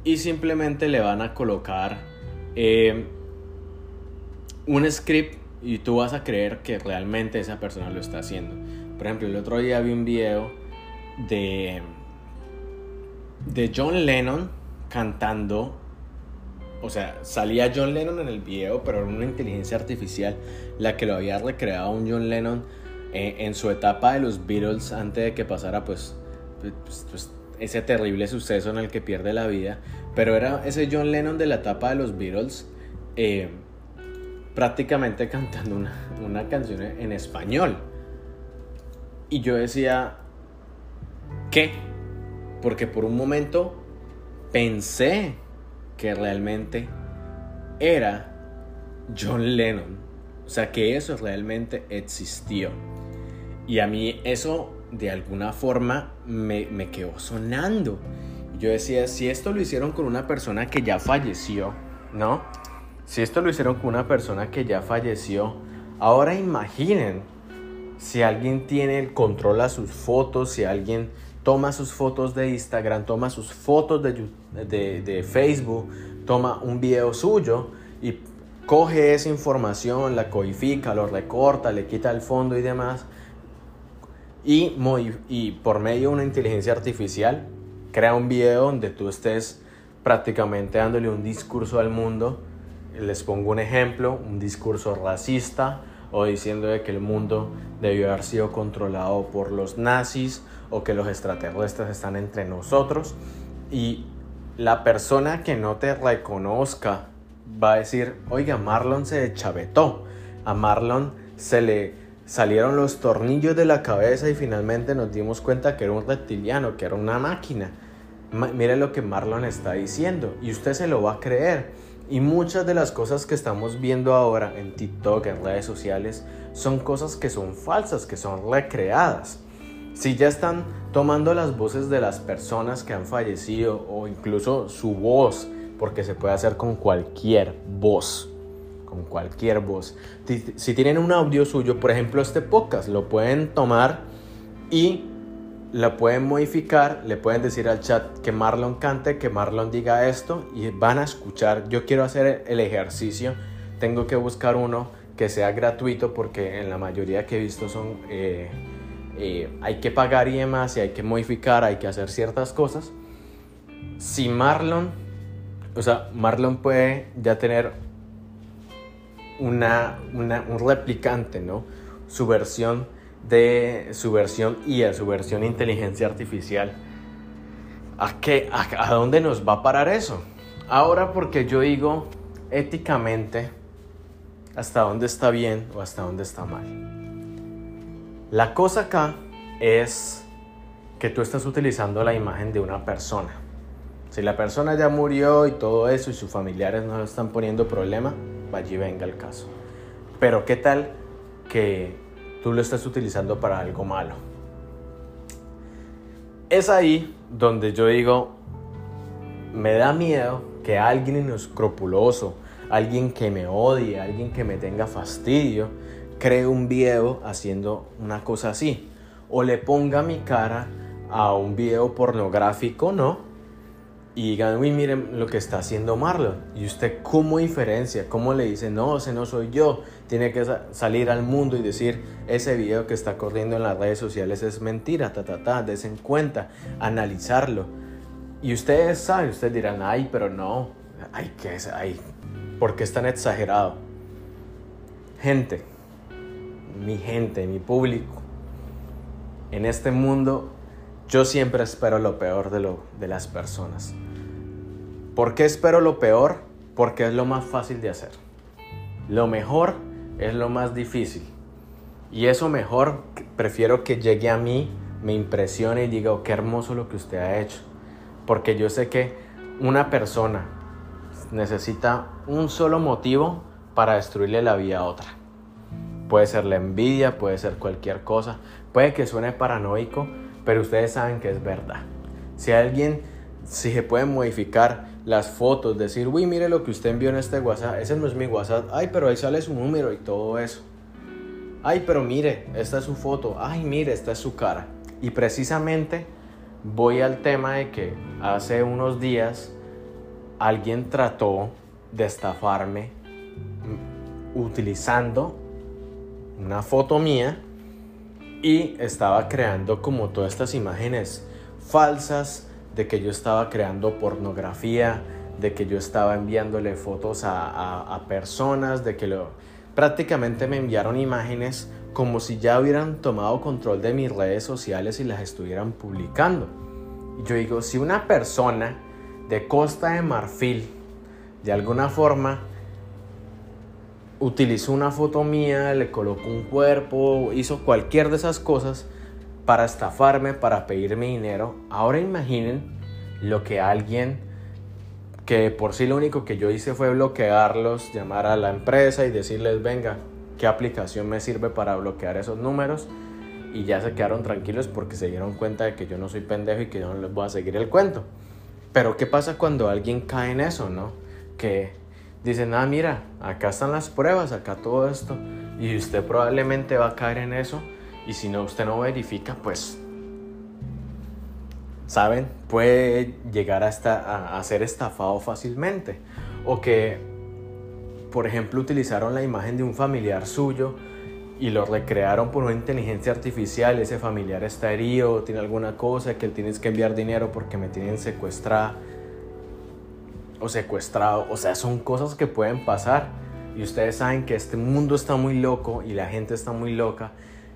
[SPEAKER 1] y simplemente le van a colocar eh, un script y tú vas a creer que realmente esa persona lo está haciendo. Por ejemplo, el otro día vi un video de, de John Lennon cantando. O sea, salía John Lennon en el video, pero era una inteligencia artificial la que lo había recreado un John Lennon eh, en su etapa de los Beatles, antes de que pasara pues, pues, pues, ese terrible suceso en el que pierde la vida, pero era ese John Lennon de la etapa de los Beatles, eh, prácticamente [LAUGHS] cantando una, una canción en español. Y yo decía, ¿qué? Porque por un momento pensé que realmente era John Lennon. O sea, que eso realmente existió. Y a mí eso de alguna forma me, me quedó sonando. Yo decía, si esto lo hicieron con una persona que ya falleció, ¿no? Si esto lo hicieron con una persona que ya falleció, ahora imaginen si alguien tiene el control a sus fotos, si alguien toma sus fotos de Instagram, toma sus fotos de, de, Facebook, toma un video suyo y coge esa información, la codifica, lo recorta, le quita el fondo y demás y por medio de una inteligencia artificial crea un video donde tú estés prácticamente dándole un discurso al mundo. Les pongo un ejemplo, un discurso racista o diciendo de que el mundo debió haber sido controlado por los nazis o que los extraterrestres están entre nosotros. Y la persona que no te reconozca va a decir, oiga, Marlon se chavetó, a Marlon se le salieron los tornillos de la cabeza y finalmente nos dimos cuenta que era un reptiliano, que era una máquina. mire lo que Marlon está diciendo y usted se lo va a creer. Y muchas de las cosas que estamos viendo ahora en TikTok, en redes sociales, son cosas que son falsas, que son recreadas. Si ya están tomando las voces de las personas que han fallecido o incluso su voz, porque se puede hacer con cualquier voz con cualquier voz. Si tienen un audio suyo, por ejemplo este podcast, lo pueden tomar y la pueden modificar, le pueden decir al chat que Marlon cante, que Marlon diga esto y van a escuchar. Yo quiero hacer el ejercicio, tengo que buscar uno que sea gratuito porque en la mayoría que he visto son... Eh, eh, hay que pagar y demás y hay que modificar, hay que hacer ciertas cosas. Si Marlon, o sea, Marlon puede ya tener una, un replicante, ¿no? Su versión de su versión IA, su versión inteligencia artificial. ¿A, qué, a, dónde nos va a parar eso? Ahora porque yo digo éticamente hasta dónde está bien o hasta dónde está mal. La cosa acá es que tú estás utilizando la imagen de una persona. Si la persona ya murió y todo eso y sus familiares no están poniendo problema, allí venga el caso. Pero ¿qué tal que tú lo estás utilizando para algo malo? Es ahí donde yo digo, me da miedo que alguien inescrupuloso, alguien que me odie, alguien que me tenga fastidio, cree un video haciendo una cosa así. O le ponga mi cara a un video pornográfico, ¿no? y digan, uy, miren lo que está haciendo Marlon. Y usted, ¿cómo diferencia? ¿Cómo le dice, no, ese no soy yo? Tiene que salir al mundo y decir, ese video que está corriendo en las redes sociales es mentira, ta, ta, ta, des en cuenta, analizarlo. Y ustedes saben, ustedes dirán, ay, pero no, ay, que ay, ¿Por qué es tan exagerado? Gente, mi gente, mi público, en este mundo yo siempre espero lo peor de, lo, de las personas. ¿Por qué espero lo peor? Porque es lo más fácil de hacer. Lo mejor es lo más difícil. Y eso mejor prefiero que llegue a mí, me impresione y diga, oh, qué hermoso lo que usted ha hecho. Porque yo sé que una persona necesita un solo motivo para destruirle la vida a otra. Puede ser la envidia, puede ser cualquier cosa, puede que suene paranoico, pero ustedes saben que es verdad. Si alguien, si se puede modificar las fotos, decir, uy, mire lo que usted envió en este WhatsApp, ese no es mi WhatsApp, ay, pero ahí sale su número y todo eso. Ay, pero mire, esta es su foto, ay, mire, esta es su cara. Y precisamente voy al tema de que hace unos días alguien trató de estafarme utilizando una foto mía y estaba creando como todas estas imágenes falsas de que yo estaba creando pornografía, de que yo estaba enviándole fotos a, personas, de que lo, prácticamente me enviaron imágenes como si ya hubieran tomado control de mis redes sociales y las estuvieran publicando. Yo digo, si una persona de Costa de Marfil de alguna forma utilizó una foto mía, le colocó un cuerpo, hizo cualquier de esas cosas para estafarme, para pedirme dinero. Ahora imaginen lo que alguien que por sí lo único que yo hice fue bloquearlos, llamar a la empresa y decirles, venga, ¿qué aplicación me sirve para bloquear esos números? Y ya se quedaron tranquilos porque se dieron cuenta de que yo no soy pendejo y que yo no les voy a seguir el cuento. Pero ¿qué pasa cuando alguien cae en eso, no? Que dicen, ah, mira, acá están las pruebas, acá todo esto, y usted probablemente va a caer en eso, y si no, usted no verifica, pues, ¿saben? Puede llegar hasta a, ser estafado fácilmente. O que, por ejemplo, utilizaron la imagen de un familiar suyo y lo recrearon por una inteligencia artificial, ese familiar está herido, tiene alguna cosa, que él tienes que enviar dinero porque me tienen secuestrada o secuestrado. O sea, son cosas que pueden pasar. Y ustedes saben que este mundo está muy loco y la gente está muy loca.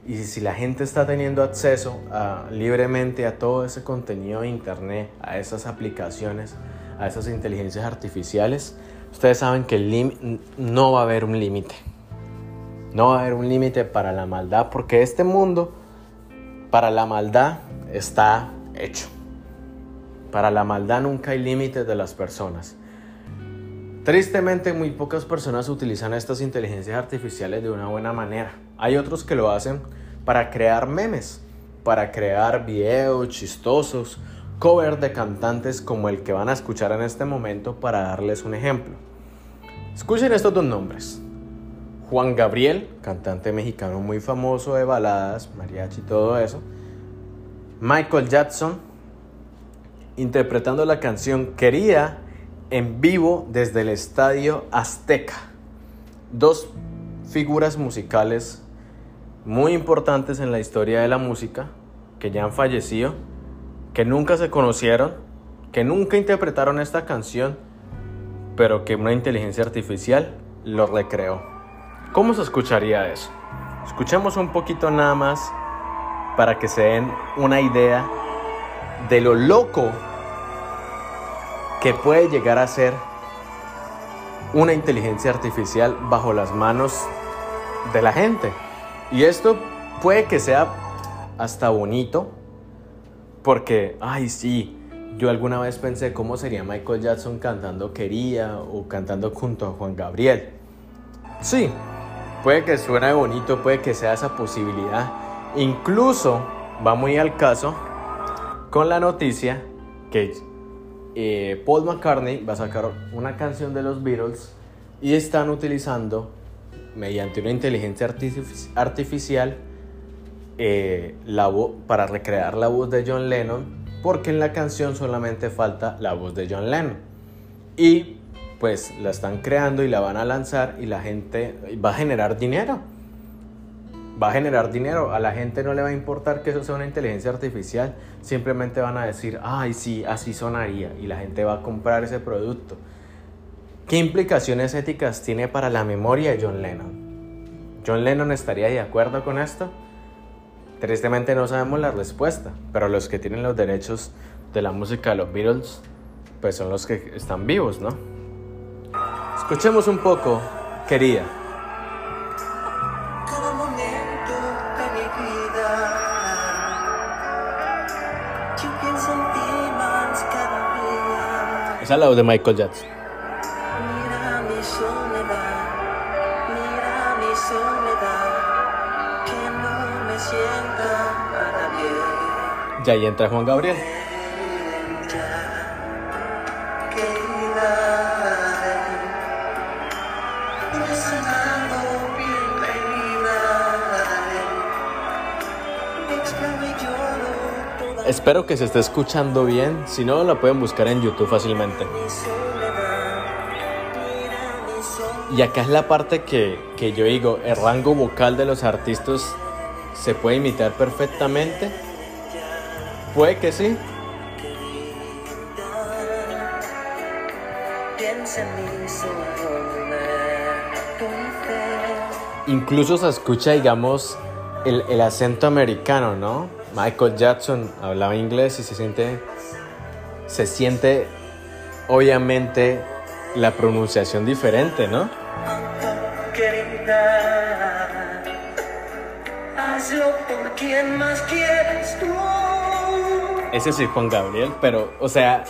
[SPEAKER 1] Y si la gente está teniendo acceso libremente a todo ese contenido de internet, a esas aplicaciones, a esas inteligencias artificiales, ustedes saben que no va a haber un límite. No va a haber un límite para la maldad porque este mundo, para la maldad, está hecho. Para la maldad nunca hay límites de las personas. Tristemente muy pocas personas utilizan estas inteligencias artificiales de una buena manera. Hay otros que lo hacen para crear memes, para crear videos chistosos, covers de cantantes como el que van a escuchar en este momento para darles un ejemplo. Escuchen estos dos nombres. Juan Gabriel, cantante mexicano muy famoso de baladas, mariachi y todo eso. Michael Jackson, interpretando la canción Quería en vivo desde el Estadio Azteca. Dos figuras musicales muy importantes en la historia de la música que ya han fallecido, que nunca se conocieron, que nunca interpretaron esta canción, pero que una inteligencia artificial lo recreó. ¿Cómo se escucharía eso? Escuchemos un poquito nada más para que se den una idea de lo loco que puede llegar a ser una inteligencia artificial bajo las manos de la gente. Y esto puede que sea hasta bonito, porque, ay, sí, yo alguna vez pensé cómo sería Michael Jackson cantando Quería o cantando junto a Juan Gabriel. Sí, puede que suene bonito, puede que sea esa posibilidad. Incluso va muy al caso con la noticia que eh, Paul McCartney va a sacar una canción de los Beatles y están utilizando mediante una inteligencia artificial eh, la para recrear la voz de John Lennon porque en la canción solamente falta la voz de John Lennon y pues la están creando y la van a lanzar y la gente va a generar dinero va a generar dinero. A la gente no le va a importar que eso sea una inteligencia artificial. Simplemente van a decir, ay, sí, así sonaría. Y la gente va a comprar ese producto. ¿Qué implicaciones éticas tiene para la memoria de John Lennon? ¿John Lennon estaría de acuerdo con esto? Tristemente no sabemos la respuesta, pero los que tienen los derechos de la música de los Beatles, pues son los que están vivos, ¿no? Escuchemos un poco, querida.
[SPEAKER 4] Cada momento de mi vida Yo pienso en ti más cada día
[SPEAKER 1] Esa es la voz de Michael Jackson. Y ahí entra Juan Gabriel. Espero que se esté escuchando bien, si no la pueden buscar en YouTube fácilmente. Y acá es la parte que, que yo digo, el rango vocal de los artistas se puede imitar perfectamente. Puede que sí, incluso se escucha, digamos, el, el acento americano, ¿no? Michael Jackson hablaba inglés y se siente, se siente, obviamente, la pronunciación diferente, ¿no?
[SPEAKER 4] Hazlo por quien más quieres tú.
[SPEAKER 1] Ese sí, Juan Gabriel, pero, o sea.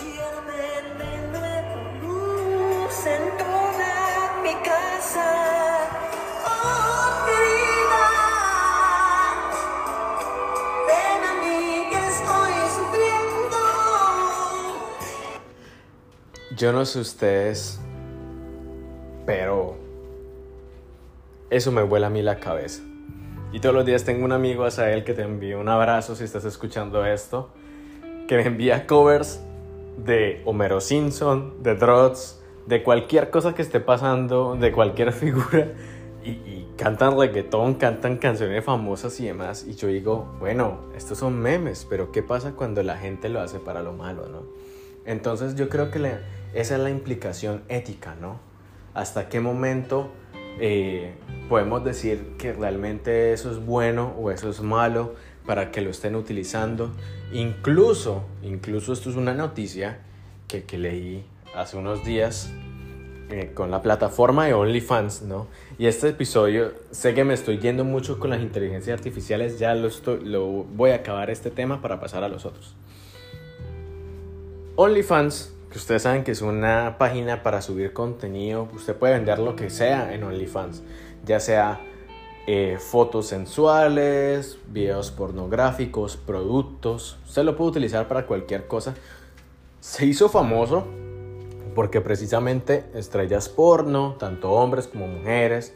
[SPEAKER 1] Yo no sé ustedes, pero eso me vuela a mí la cabeza. Y todos los días tengo un amigo, Asael, que te envía un abrazo si estás escuchando esto, que me envía covers de Homero Simpson, de Dross, de cualquier cosa que esté pasando, de cualquier [LAUGHS] figura. Y, cantan reggaetón, cantan canciones famosas y demás. Y yo digo, bueno, estos son memes, pero ¿qué pasa cuando la gente lo hace para lo malo, no? Entonces yo creo que esa es la implicación ética, ¿no? ¿Hasta qué momento eh, podemos decir que realmente eso es bueno o eso es malo para que lo estén utilizando? Incluso, incluso esto es una noticia que, que leí hace unos días eh, con la plataforma de OnlyFans, ¿no? Y este episodio, sé que me estoy yendo mucho con las inteligencias artificiales, ya lo, estoy, lo voy a acabar este tema para pasar a los otros. OnlyFans, que ustedes saben que es una página para subir contenido, usted puede vender lo que sea en OnlyFans, ya sea eh, fotos sensuales, videos pornográficos, productos, usted lo puede utilizar para cualquier cosa. Se hizo famoso porque precisamente estrellas porno, tanto hombres como mujeres,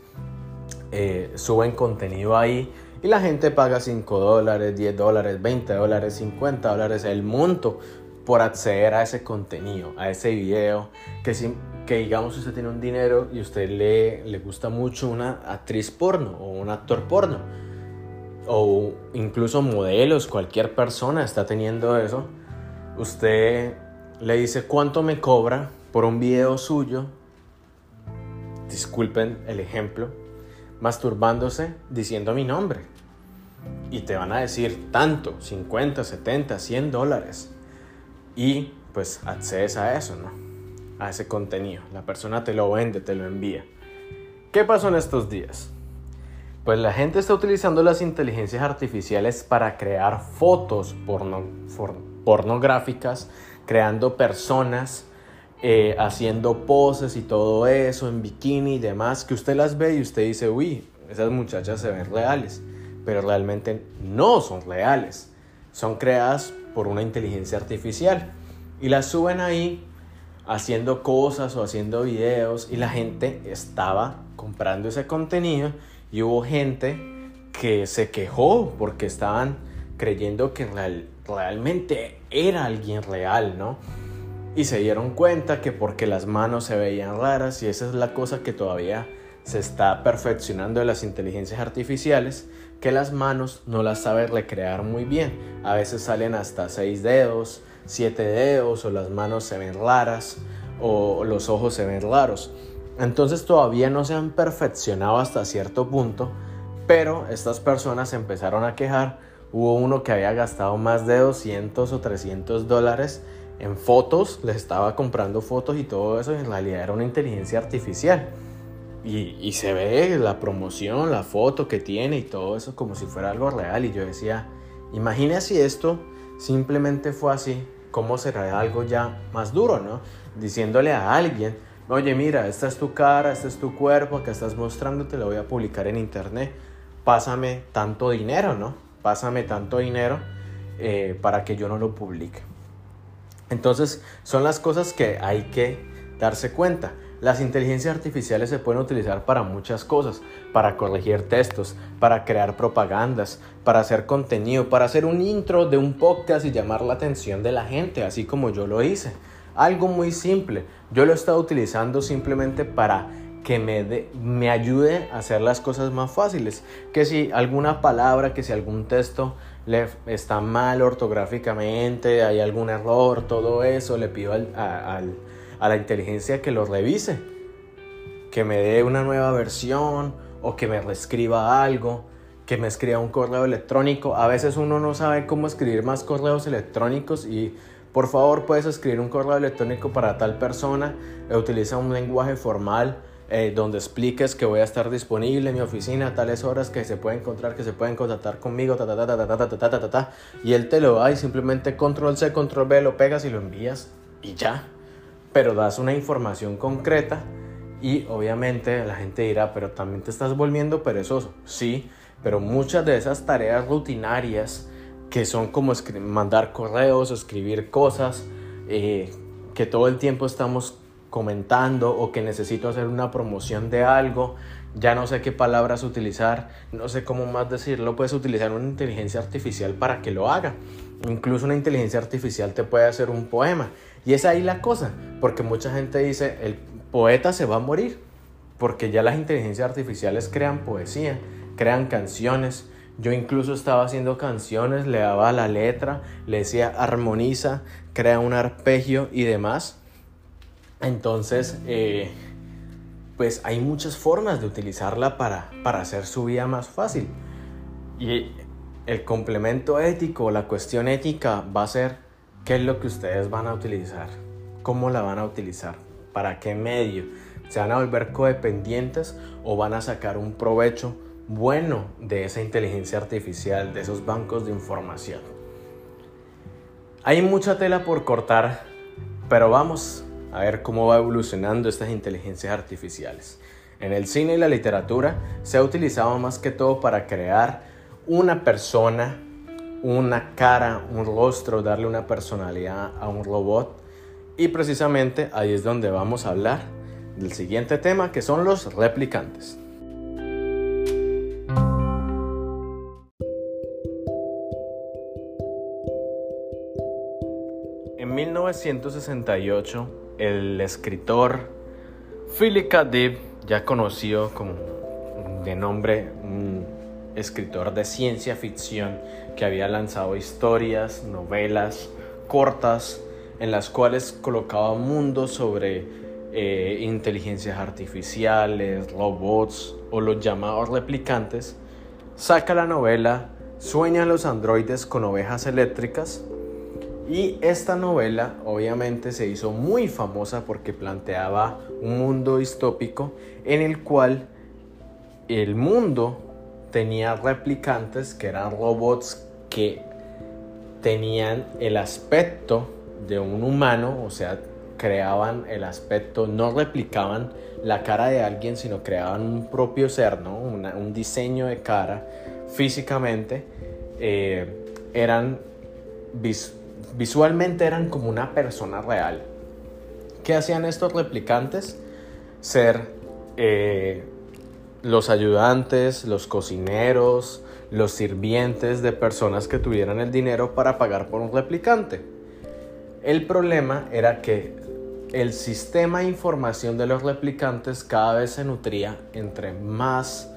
[SPEAKER 1] eh, suben contenido ahí y la gente paga 5 dólares, 10 dólares, 20 dólares, 50 dólares, el monto por acceder a ese contenido, a ese video, que, si- que digamos usted tiene un dinero y usted le, le gusta mucho una actriz porno o un actor porno, o incluso modelos, cualquier persona está teniendo eso, usted le dice cuánto me cobra por un video suyo, disculpen el ejemplo, masturbándose diciendo mi nombre. Y te van a decir tanto, 50, 70, 100 dólares. Y pues accedes a eso, ¿no? A ese contenido. La persona te lo vende, te lo envía. ¿Qué pasó en estos días? Pues la gente está utilizando las inteligencias artificiales para crear fotos pornográficas, creando personas, eh, haciendo poses y todo eso en bikini y demás, que usted las ve y usted dice, uy, esas muchachas se ven reales, pero realmente no son reales, son creadas por una inteligencia artificial y las suben ahí haciendo cosas o haciendo videos y la gente estaba comprando ese contenido y hubo gente que se quejó porque estaban creyendo que real- realmente era alguien real, ¿no? Y se dieron cuenta que porque las manos se veían raras y esa es la cosa que todavía se está perfeccionando de las inteligencias artificiales, que las manos no las sabe recrear muy bien. A veces salen hasta seis dedos, siete dedos o las manos se ven raras o los ojos se ven raros. Entonces todavía no se han perfeccionado hasta cierto punto, pero estas personas empezaron a quejar. Hubo uno que había gastado más de 200 o 300 dólares en fotos, le estaba comprando fotos y todo eso, y en realidad era una inteligencia artificial. Y, se ve la promoción, la foto que tiene y todo eso como si fuera algo real. Y yo decía, imagina si esto simplemente fue así, ¿cómo será algo ya más duro, no? Diciéndole a alguien, oye, mira, esta es tu cara, este es tu cuerpo, que estás mostrando, te lo voy a publicar en internet. Pásame tanto dinero, ¿no? Pásame tanto dinero eh, para que yo no lo publique. Entonces, son las cosas que hay que darse cuenta. Las inteligencias artificiales se pueden utilizar para muchas cosas, para corregir textos, para crear propagandas, para hacer contenido, para hacer un intro de un podcast y llamar la atención de la gente, así como yo lo hice. Algo muy simple. Yo lo he estado utilizando simplemente para que me, me ayude a hacer las cosas más fáciles. Que si alguna palabra, que si algún texto le está mal ortográficamente, hay algún error, todo eso, le pido al, al a la inteligencia que lo revise, que me dé una nueva versión o que me reescriba algo, que me escriba un correo electrónico. A veces uno no sabe cómo escribir más correos electrónicos y por favor puedes escribir un correo electrónico para tal persona, e utiliza un lenguaje formal eh, donde expliques que voy a estar disponible en mi oficina a tales horas que se puede encontrar, que se pueden contactar conmigo, ta, ta, ta, ta, ta, ta, ta, ta, ta, y él te lo da y simplemente control C, control B, lo pegas y lo envías y ya pero das una información concreta y obviamente la gente dirá, pero también te estás volviendo perezoso. Sí, pero muchas de esas tareas rutinarias que son como mandar correos, escribir cosas, eh, que todo el tiempo estamos comentando o que necesito hacer una promoción de algo, ya no sé qué palabras utilizar, no sé cómo más decirlo, puedes utilizar una inteligencia artificial para que lo haga. Incluso una inteligencia artificial te puede hacer un poema. Y es ahí la cosa, porque mucha gente dice, el poeta se va a morir, porque ya las inteligencias artificiales crean poesía, crean canciones. Yo incluso estaba haciendo canciones, le daba la letra, le decía armoniza, crea un arpegio y demás. Entonces, eh, pues hay muchas formas de utilizarla para, para hacer su vida más fácil. Y el complemento ético, la cuestión ética va a ser qué es lo que ustedes van a utilizar, cómo la van a utilizar, para qué medio. ¿Se van a volver codependientes o van a sacar un provecho bueno de esa inteligencia artificial, de esos bancos de información? Hay mucha tela por cortar, pero vamos a ver cómo va evolucionando estas inteligencias artificiales. En el cine y la literatura se ha utilizado más que todo para crear una persona, una cara, un rostro, darle una personalidad a un robot. Y precisamente ahí es donde vamos a hablar del siguiente tema que son los replicantes. En 1968 el escritor Philip K. Dick, ya conocido como de nombre un escritor de ciencia ficción que había lanzado historias, novelas cortas en las cuales colocaba mundos sobre eh, inteligencias artificiales, robots o los llamados replicantes, saca la novela Sueñan los androides con ovejas eléctricas. Y esta novela obviamente se hizo muy famosa porque planteaba un mundo distópico en el cual el mundo tenía replicantes que eran robots que tenían el aspecto de un humano, o sea, creaban el aspecto, no replicaban la cara de alguien, sino creaban un propio ser, ¿no? un diseño de cara físicamente. Eh, eran visualmente eran como una persona real. ¿Qué hacían estos replicantes? Ser eh, los ayudantes, los cocineros, los sirvientes de personas que tuvieran el dinero para pagar por un replicante. El problema era que el sistema de información de los replicantes cada vez se nutría entre más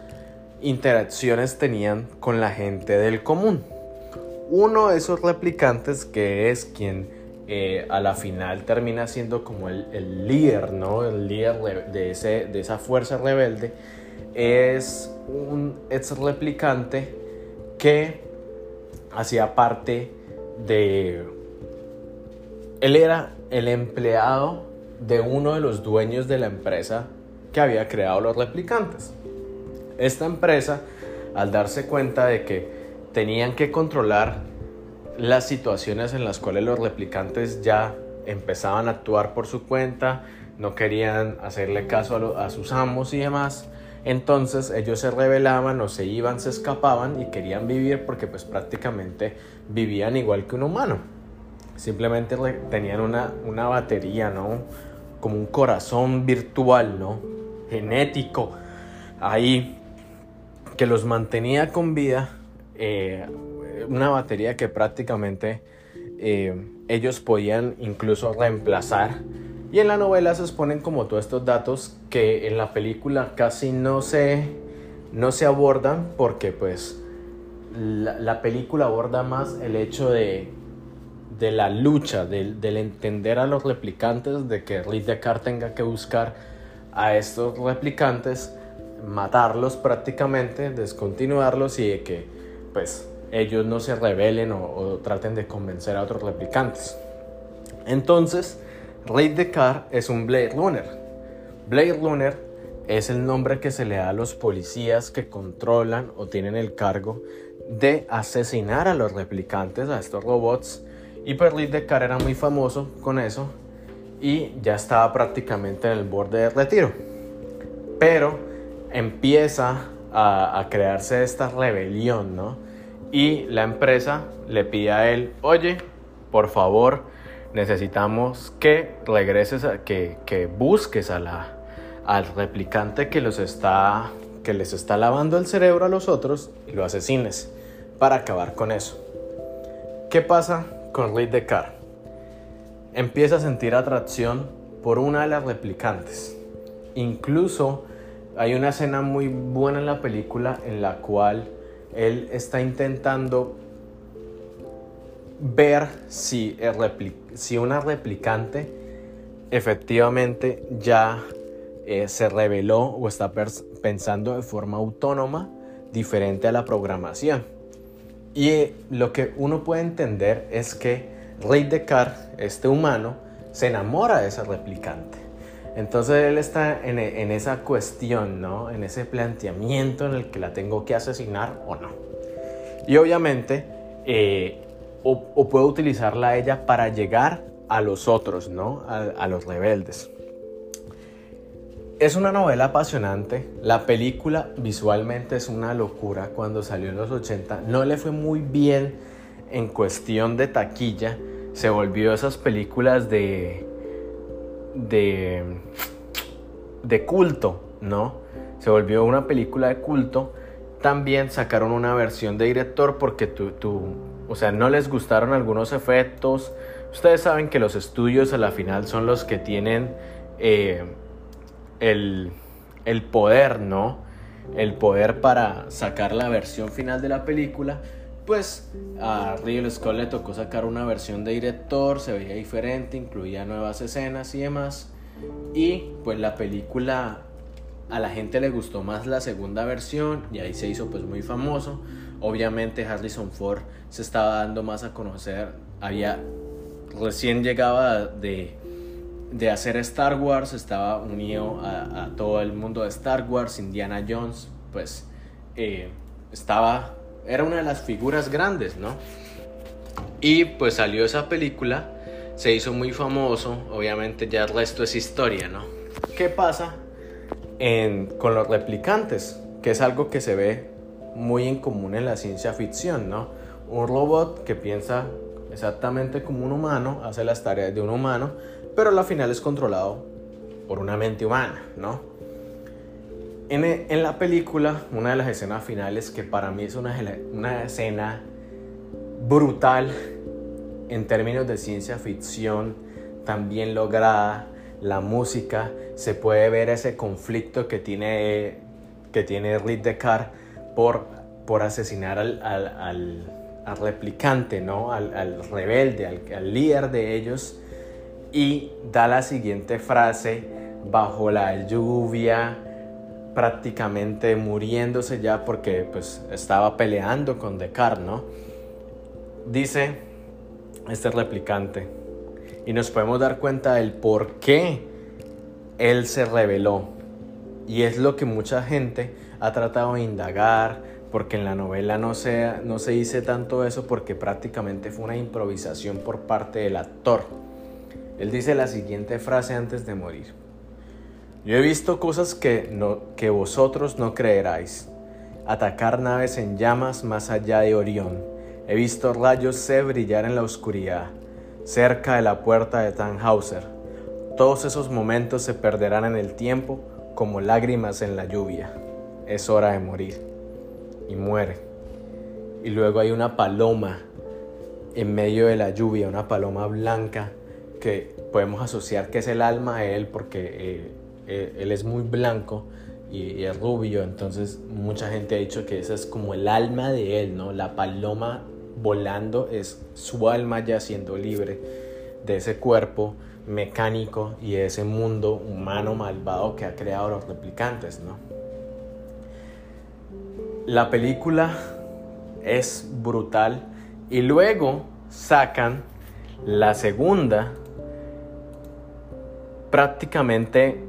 [SPEAKER 1] interacciones tenían con la gente del común uno de esos replicantes que es quien eh, a la final termina siendo como el, el líder, ¿no? El líder de, ese, de esa fuerza rebelde, es un ex replicante que hacía parte de... Él era el empleado de uno de los dueños de la empresa que había creado los replicantes. Esta empresa, al darse cuenta de que tenían que controlar las situaciones en las cuales los replicantes ya empezaban a actuar por su cuenta, no querían hacerle caso a, a sus amos y demás, entonces ellos se rebelaban o se iban, se escapaban y querían vivir porque pues prácticamente vivían igual que un humano. Simplemente tenían una, una batería, ¿no? Como un corazón virtual, ¿no? Genético. Ahí que los mantenía con vida. eh, una batería que prácticamente eh, ellos podían incluso reemplazar. Y en la novela se exponen como todos estos datos que en la película casi no se, no se abordan porque pues la, la película aborda más el hecho de, de la lucha, del, del entender a los replicantes, de que Rick Descartes tenga que buscar a estos replicantes, matarlos prácticamente, descontinuarlos y de que pues ellos no se rebelen o, o traten de convencer a otros replicantes. Entonces, Rick Descartes es un Blade Runner. Blade Runner es el nombre que se le da a los policías que controlan o tienen el cargo de asesinar a los replicantes, a estos robots. Y pues Rick Descartes era muy famoso con eso y ya estaba prácticamente en el borde de retiro. Pero empieza a, a crearse esta rebelión, ¿no? Y la empresa le pide a él, oye, por favor, necesitamos que regreses, a, que, que busques a la, al replicante que, los está, que les está lavando el cerebro a los otros y lo asesines para acabar con eso. ¿Qué pasa con Rick Descartes? Empieza a sentir atracción por una de las replicantes. Incluso hay una escena muy buena en la película en la cual él está intentando ver si, el repli- si una replicante efectivamente ya eh, se reveló o está pensando de forma autónoma diferente a la programación. Y eh, lo que uno puede entender es que Rey Descartes, este humano, se enamora de ese replicante. Entonces él está en, e- en esa cuestión, ¿no? En ese planteamiento en el que la tengo que asesinar o no. Y obviamente, eh, o, puedo utilizarla a ella para llegar a los otros, ¿no? A, los rebeldes. Es una novela apasionante. La película visualmente es una locura. Cuando salió en los 80 no le fue muy bien en cuestión de taquilla. Se volvió esas películas de de de culto, ¿no? Se volvió una película de culto. También sacaron una versión de director porque tú, tú, o sea, no les gustaron algunos efectos. Ustedes saben que los estudios a la final son los que tienen eh, el, el poder, ¿no? El poder para sacar la versión final de la película. Pues a Ridley Scott le tocó sacar una versión de director, se veía diferente, incluía nuevas escenas y demás. Y pues la película a la gente le gustó más la segunda versión y ahí se hizo pues muy famoso. Obviamente Harrison Ford se estaba dando más a conocer, había recién llegaba de, de hacer Star Wars, estaba unido a, todo el mundo de Star Wars, Indiana Jones, pues eh, estaba, era una de las figuras grandes, ¿no? Y pues salió esa película, se hizo muy famoso, obviamente ya el resto es historia, ¿no? ¿Qué pasa en- con los replicantes? Que es algo que se ve muy en común en la ciencia ficción, ¿no? Un robot que piensa exactamente como un humano, hace las tareas de un humano, pero al final es controlado por una mente humana, ¿no? En, en la película, una de las escenas finales que para mí es una, una escena brutal en términos de ciencia ficción, también lograda, la música, se puede ver ese conflicto que tiene, que tiene Rick Descartes por, por asesinar al, al, al- replicante, ¿no? Al, rebelde, al, líder de ellos, y da la siguiente frase, bajo la lluvia, prácticamente muriéndose ya porque pues estaba peleando con Descartes, ¿no? Dice este replicante, y nos podemos dar cuenta del por qué él se reveló. Y es lo que mucha gente ha tratado de indagar, porque en la novela no se, no se dice tanto eso porque prácticamente fue una improvisación por parte del actor. Él dice la siguiente frase antes de morir. Yo he visto cosas que, no, que vosotros no creeráis. Atacar naves en llamas más allá de Orión. He visto rayos C brillar en la oscuridad, cerca de la puerta de Tannhauser. Todos esos momentos se perderán en el tiempo como lágrimas en la lluvia. Es hora de morir. Y muere. Y luego hay una paloma en medio de la lluvia, una paloma blanca que podemos asociar que es el alma de él porque eh, eh, él es muy blanco y, y es rubio, entonces mucha gente ha dicho que esa es como el alma de él, ¿no? La paloma volando es su alma ya siendo libre de ese cuerpo mecánico y de ese mundo humano malvado que ha creado los replicantes, ¿no? La película es brutal y luego sacan la segunda prácticamente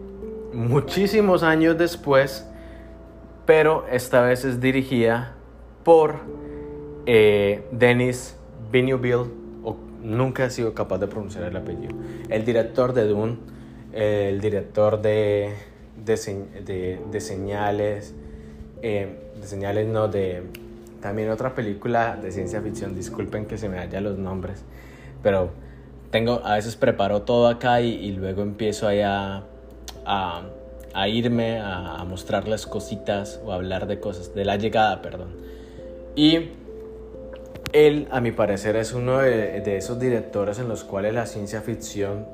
[SPEAKER 1] muchísimos años después, pero esta vez es dirigida por eh, Denis o nunca he sido capaz de pronunciar el apellido, el director de Dune, el director de, de, se- de- de señales, eh, señales no, de también otra película de ciencia ficción, disculpen que se me vayan los nombres, pero tengo, a veces preparo todo acá y, y luego empiezo ahí a, a, irme a, a mostrarles cositas o a hablar de cosas, de la llegada, perdón. Y él, a mi parecer, es uno de, de esos directores en los cuales la ciencia ficción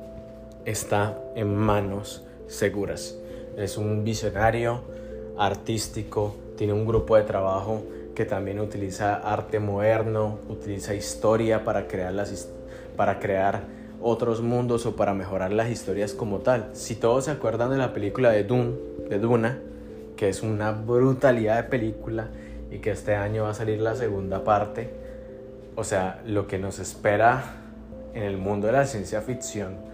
[SPEAKER 1] está en manos seguras. Es un visionario artístico, tiene un grupo de trabajo que también utiliza arte moderno, utiliza historia para crear, las, para crear otros mundos o para mejorar las historias como tal. Si todos se acuerdan de la película de Dune, de Duna, que es una brutalidad de película y que este año va a salir la segunda parte, o sea, lo que nos espera en el mundo de la ciencia ficción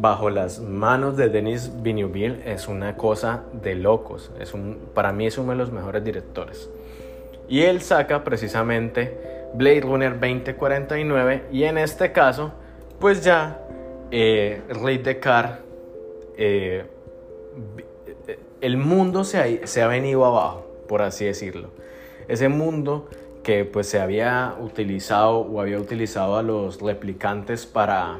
[SPEAKER 1] bajo las manos de Denis Villeneuve es una cosa de locos. Es un, para mí es uno de los mejores directores. Y él saca precisamente Blade Runner 2049 y en este caso, pues ya eh, Ray Descartes, eh, el mundo se ha, se ha venido abajo, por así decirlo. Ese mundo que pues se había utilizado o había utilizado a los replicantes para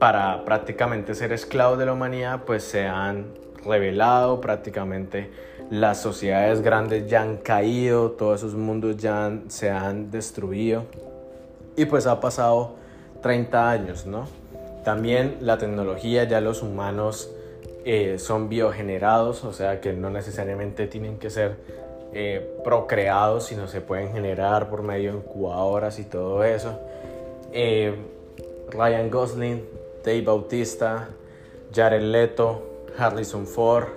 [SPEAKER 1] para prácticamente ser esclavos de la humanidad, pues se han revelado, prácticamente las sociedades grandes ya han caído, todos esos mundos ya se han destruido y pues ha pasado 30 años, ¿no? También la tecnología, ya los humanos eh, son biogenerados, o sea que no necesariamente tienen que ser eh, procreados, sino se pueden generar por medio de incubadoras y todo eso. Eh, Ryan Gosling, Dave Bautista, Jared Leto, Harrison Ford,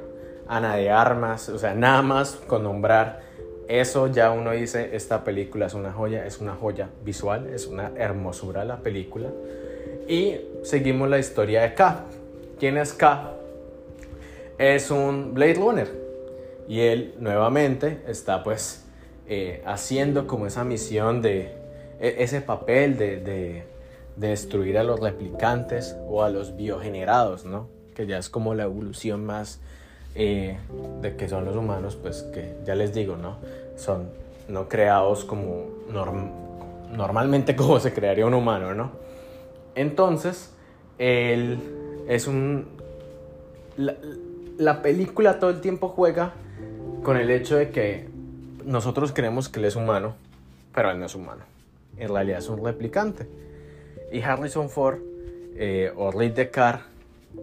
[SPEAKER 1] Ana de Armas, o sea, nada más con nombrar eso ya uno dice, esta película es una joya, es una joya visual, es una hermosura la película. Y seguimos la historia de K. ¿Quién es K? Es un Blade Runner. Y él nuevamente está pues eh, haciendo como esa misión de, e- ese papel de, de- de destruir a los replicantes o a los biogenerados, ¿no? Que ya es como la evolución más eh, de que son los humanos, pues que ya les digo, ¿no? Son no creados como norm- normalmente [LAUGHS] como se crearía un humano, ¿no? Entonces, él es un... La, la película todo el tiempo juega con el hecho de que nosotros creemos que él es humano, pero él no es humano. En realidad es un replicante. Y Harrison Ford eh, o Ray Descartes,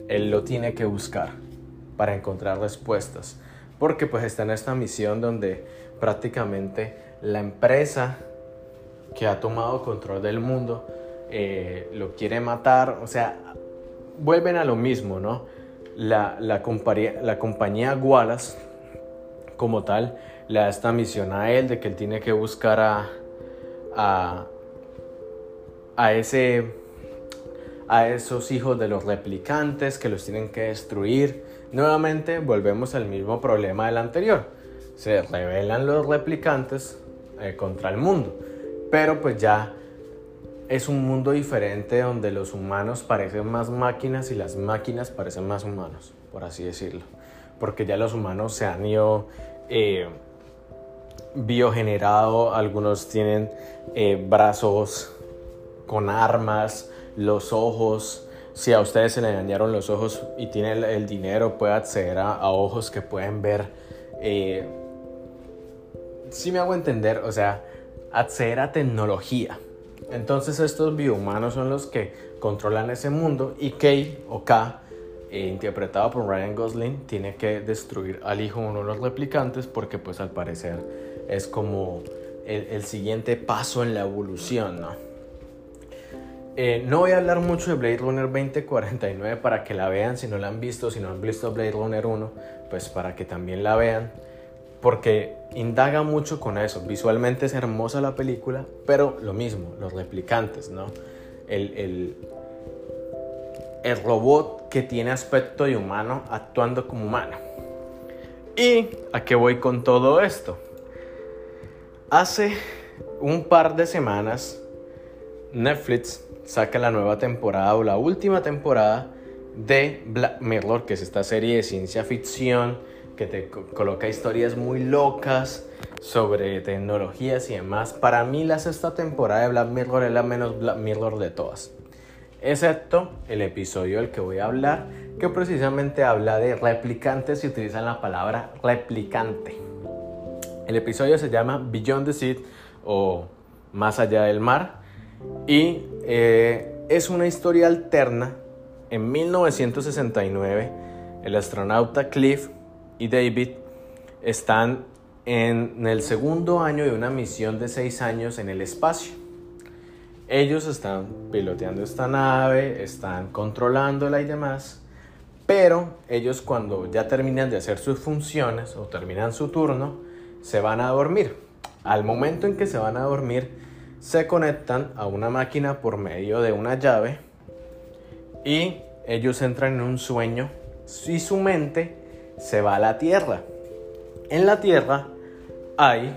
[SPEAKER 1] él lo tiene que buscar para encontrar respuestas. Porque pues está en esta misión donde prácticamente la empresa que ha tomado control del mundo eh, lo quiere matar, o sea, vuelven a lo mismo, ¿no? La, la, compañía, la compañía Wallace, como tal, le da esta misión a él de que él tiene que buscar a, a ese a esos hijos de los replicantes que los tienen que destruir. Nuevamente volvemos al mismo problema del anterior. Se rebelan los replicantes eh, contra el mundo. Pero pues ya es un mundo diferente donde los humanos parecen más máquinas y las máquinas parecen más humanos, por así decirlo. Porque ya los humanos se han ido eh, biogenerado, algunos tienen eh, brazos con armas, los ojos. Si a ustedes se le dañaron los ojos y tienen el, dinero, puede acceder a, ojos que pueden ver. Eh, si me hago entender, o sea, acceder a tecnología. Entonces estos biohumanos son los que controlan ese mundo y Kay o K, eh, interpretado por Ryan Gosling, tiene que destruir al hijo uno de los replicantes porque pues al parecer es como el, el siguiente paso en la evolución, ¿no? Eh, no voy a hablar mucho de Blade Runner 2049 para que la vean si no la han visto, si no han visto Blade Runner 1, pues para que también la vean, porque indaga mucho con eso. Visualmente es hermosa la película, pero lo mismo, los replicantes, ¿no? El, el, el robot que tiene aspecto de humano actuando como humano. ¿Y a qué voy con todo esto? Hace un par de semanas Netflix saca la nueva temporada o la última temporada de Black Mirror, que es esta serie de ciencia ficción que te coloca historias muy locas sobre tecnologías y demás. Para mí la sexta temporada de Black Mirror es la menos Black Mirror de todas. Excepto el episodio del que voy a hablar, que precisamente habla de replicantes y utilizan la palabra replicante. El episodio se llama Beyond the Sea o Más allá del mar y eh, es una historia alterna. En 1969, el astronauta Cliff y David están en el segundo año de una misión de seis años en el espacio. Ellos están piloteando esta nave, están controlándola y demás, pero ellos cuando ya terminan de hacer sus funciones o terminan su turno, se van a dormir. Al momento en que se van a dormir, se conectan a una máquina por medio de una llave y ellos entran en un sueño y su mente se va a la tierra. En la tierra hay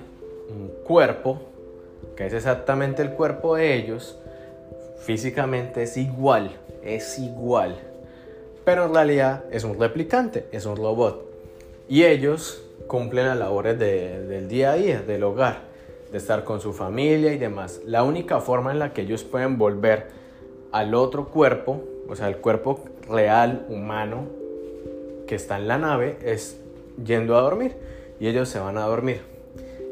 [SPEAKER 1] un cuerpo que es exactamente el cuerpo de ellos. Físicamente es igual, es igual. Pero en realidad es un replicante, es un robot. Y ellos cumplen las labores del día a día, del hogar de estar con su familia y demás. La única forma en la que ellos pueden volver al otro cuerpo, o sea, el cuerpo real, humano, que está en la nave, es yendo a dormir. Y ellos se van a dormir.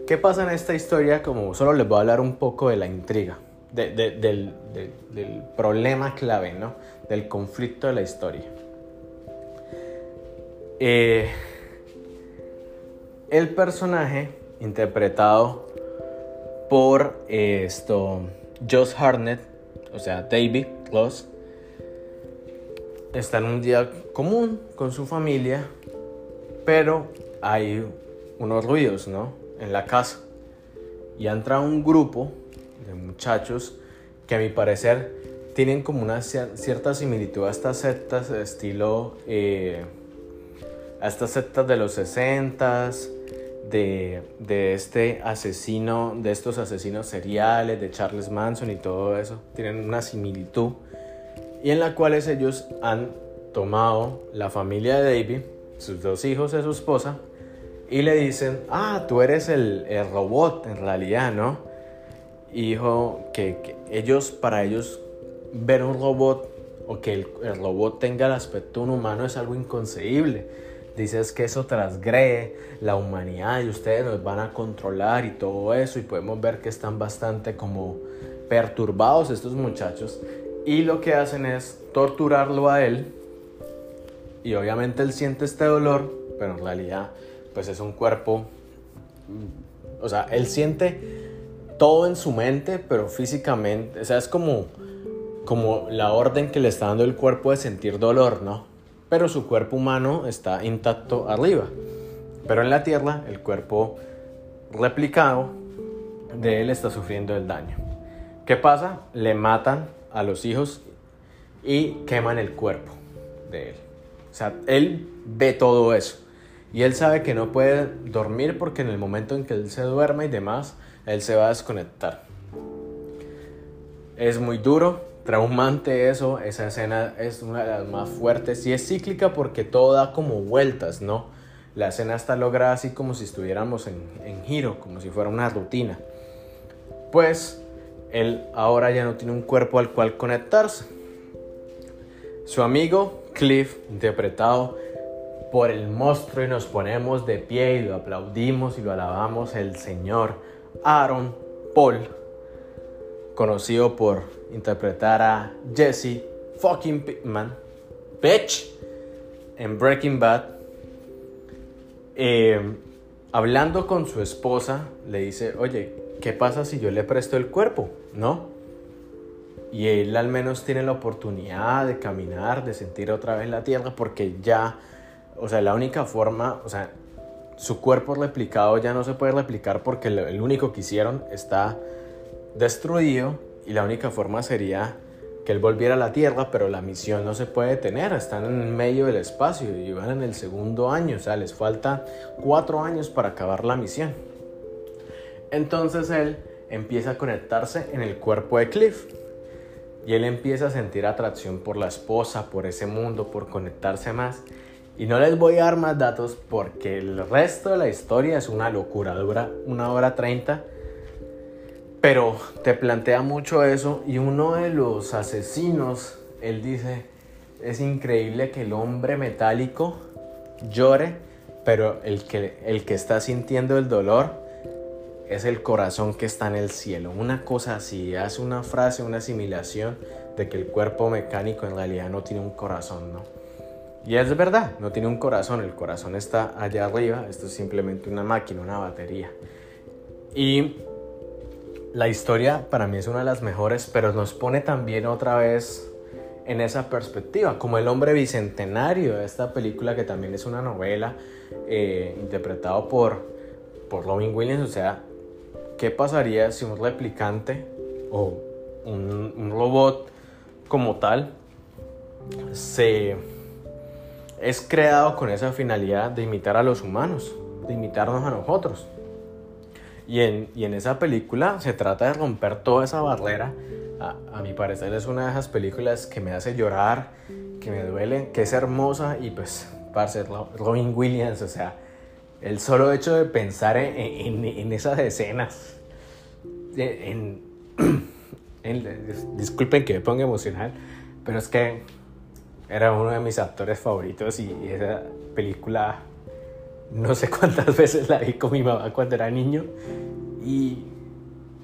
[SPEAKER 1] ¿Qué pasa en esta historia? Como solo les voy a hablar un poco de la intriga, del, problema clave, ¿no? Del conflicto de la historia. Eh, el personaje interpretado por esto Josh Harnett, o sea, David Ross, está en un día común con su familia, pero hay unos ruidos, ¿no? En la casa. Y entra un grupo de muchachos que a mi parecer tienen como una cierta similitud a estas sectas estilo, eh, a estas sectas de los 60s, de, este asesino, de estos asesinos seriales, de Charles Manson y todo eso, tienen una similitud y en la cuales ellos han tomado la familia de David, sus dos hijos y su esposa, y le dicen, ah, tú eres el, robot en realidad, ¿no? Y dijo que, ellos, para ellos, ver un robot o que el, el robot tenga el aspecto de un humano es algo inconcebible dices que eso transgrede la humanidad y ustedes nos van a controlar y todo eso y podemos ver que están bastante como perturbados estos muchachos y lo que hacen es torturarlo a él y obviamente él siente este dolor pero en realidad pues es un cuerpo o sea él siente todo en su mente, pero físicamente, o sea, es como, como la orden que le está dando el cuerpo de sentir dolor, ¿no? Pero su cuerpo humano está intacto arriba. Pero en la Tierra, el cuerpo replicado de él está sufriendo el daño. ¿Qué pasa? Le matan a los hijos y queman el cuerpo de él. O sea, él ve todo eso. Y él sabe que no puede dormir porque en el momento en que él se duerma y demás, él se va a desconectar. Es muy duro, traumante eso, esa escena es una de las más fuertes y es cíclica porque todo da como vueltas, ¿no? La escena está lograda así como si estuviéramos en, en giro, como si fuera una rutina. Pues él ahora ya no tiene un cuerpo al cual conectarse. Su amigo Cliff, interpretado por el monstruo y nos ponemos de pie y lo aplaudimos y lo alabamos, el señor Aaron Paul, conocido por interpretar a Jesse fucking Pittman, bitch, en Breaking Bad, eh, hablando con su esposa, le dice, oye, ¿qué pasa si yo le presto el cuerpo? ¿No? Y él al menos tiene la oportunidad de caminar, de sentir otra vez la tierra, porque ya o sea, la única forma, o sea, su cuerpo replicado ya no se puede replicar porque el único que hicieron está destruido y la única forma sería que él volviera a la Tierra, pero la misión no se puede tener, están en medio del espacio y van en el segundo año, o sea, les falta cuatro años para acabar la misión. Entonces él empieza a conectarse en el cuerpo de Cliff y él empieza a sentir atracción por la esposa, por ese mundo, por conectarse más y no les voy a dar más datos porque el resto de la historia es una locura, dura una hora treinta. Pero te plantea mucho eso y uno de los asesinos, él dice, es increíble que el hombre metálico llore, pero el que, el que está sintiendo el dolor es el corazón que está en el cielo. Una cosa así, hace una frase, una asimilación de que el cuerpo mecánico en realidad no tiene un corazón, ¿no? Y es verdad, no tiene un corazón, el corazón está allá arriba, esto es simplemente una máquina, una batería. Y la historia para mí es una de las mejores, pero nos pone también otra vez en esa perspectiva, como el hombre bicentenario de esta película que también es una novela eh, interpretado por, por Robin Williams, o sea, ¿qué pasaría si un replicante o un, un robot como tal se es creado con esa finalidad de imitar a los humanos, de imitarnos a nosotros. Y en, y en esa película se trata de romper toda esa barrera. A, a, mi parecer es una de esas películas que me hace llorar, que me duele, que es hermosa y pues, parce, Robin Williams, o sea, el solo hecho de pensar en, en, en esas escenas, en, [CLEARS THROAT] disculpen que me ponga emocional, pero es que era uno de mis actores favoritos y esa película no sé cuántas [LAUGHS] veces la vi con mi mamá cuando era niño y,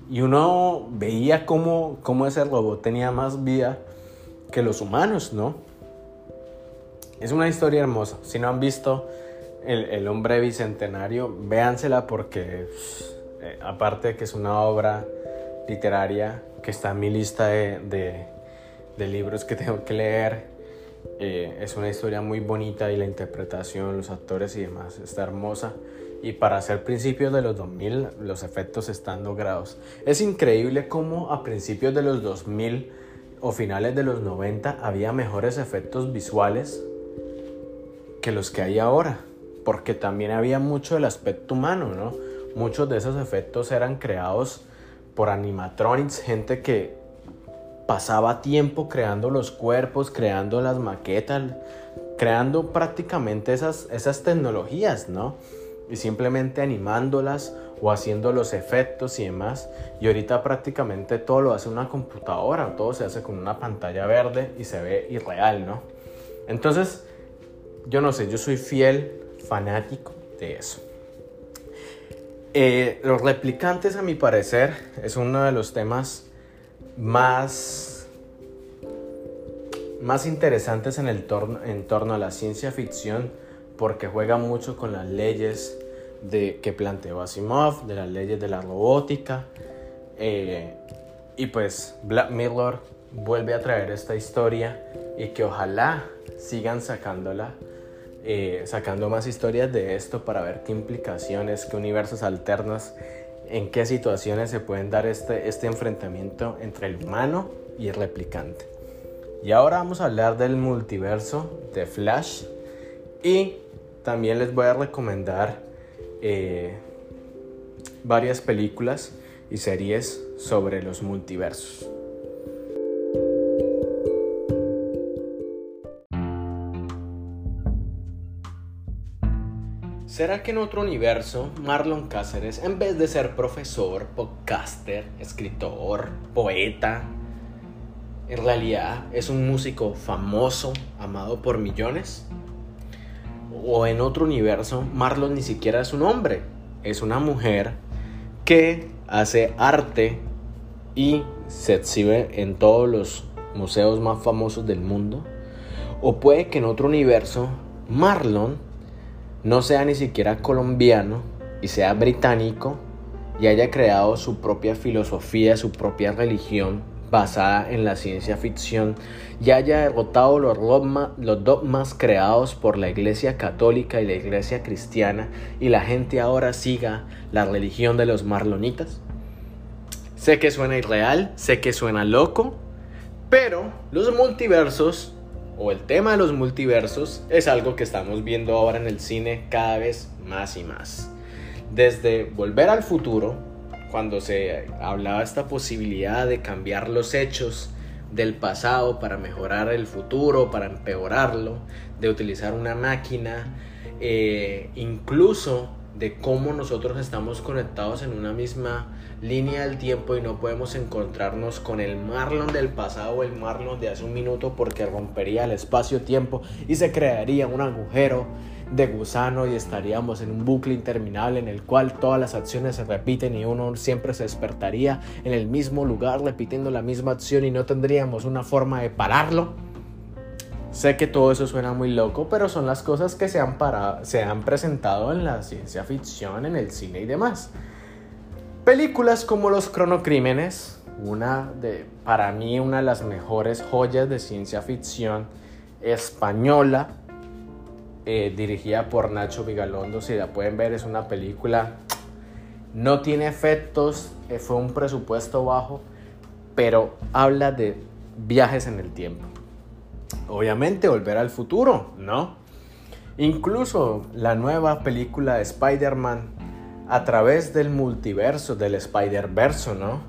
[SPEAKER 1] y uno veía cómo, cómo ese robot tenía más vida que los humanos, ¿no? Es una historia hermosa. Si no han visto El, el hombre bicentenario, véansela porque eh, aparte de que es una obra literaria que está en mi lista de, de, de libros que tengo que leer, eh, es una historia muy bonita y la interpretación, los actores y demás está hermosa. Y para ser principios de los 2000 los efectos están logrados. Es increíble cómo a principios de los 2000 o finales de los 90 había mejores efectos visuales que los que hay ahora. Porque también había mucho del aspecto humano, ¿no? Muchos de esos efectos eran creados por animatronics, gente que pasaba tiempo creando los cuerpos, creando las maquetas, creando prácticamente esas, esas tecnologías, ¿no? Y simplemente animándolas o haciendo los efectos y demás. Y ahorita prácticamente todo lo hace una computadora, todo se hace con una pantalla verde y se ve irreal, ¿no? Entonces, yo no sé, yo soy fiel fanático de eso. Eh, los replicantes, a mi parecer, es uno de los temas más, más interesantes en el torno, en torno a la ciencia ficción porque juega mucho con las leyes de, que planteó Asimov, de las leyes de la robótica Eh, y pues Black Mirror vuelve a traer esta historia y que ojalá sigan sacándola, eh, sacando más historias de esto para ver qué implicaciones, qué universos alternos, en qué situaciones se pueden dar este, este enfrentamiento entre el humano y el replicante. Y ahora vamos a hablar del multiverso de Flash y también les voy a recomendar eh, varias películas y series sobre los multiversos. ¿Será que en otro universo Marlon Cáceres, en vez de ser profesor, podcaster, escritor, poeta, en realidad es un músico famoso, amado por millones? ¿O en otro universo Marlon ni siquiera es un hombre, es una mujer que hace arte y se exhibe en todos los museos más famosos del mundo? ¿O puede que en otro universo Marlon no sea ni siquiera colombiano y sea británico y haya creado su propia filosofía, su propia religión basada en la ciencia ficción y haya derrotado los dogmas, creados por la Iglesia Católica y la Iglesia Cristiana y la gente ahora siga la religión de los marlonitas? Sé que suena irreal, sé que suena loco, pero los multiversos o el tema de los multiversos es algo que estamos viendo ahora en el cine cada vez más y más. Desde Volver al Futuro, cuando se hablaba esta posibilidad de cambiar los hechos del pasado para mejorar el futuro, para empeorarlo, de utilizar una máquina, eh, incluso de cómo nosotros estamos conectados en una misma línea del tiempo y no podemos encontrarnos con el Marlon del pasado o el Marlon de hace un minuto porque rompería el espacio-tiempo y se crearía un agujero de gusano y estaríamos en un bucle interminable en el cual todas las acciones se repiten y uno siempre se despertaría en el mismo lugar repitiendo la misma acción y no tendríamos una forma de pararlo. Sé que todo eso suena muy loco, pero son las cosas que se han, se han presentado en la ciencia ficción, en el cine y demás. Películas como Los Cronocrímenes, una de, para mí, una de las mejores joyas de ciencia ficción española, eh, dirigida por Nacho Vigalondo. Si la pueden ver, es una película. No tiene efectos, eh, fue un presupuesto bajo, pero habla de viajes en el tiempo. Obviamente, volver al futuro, ¿no? Incluso la nueva película de Spider-Man a través del multiverso, del Spider-Verso, ¿no?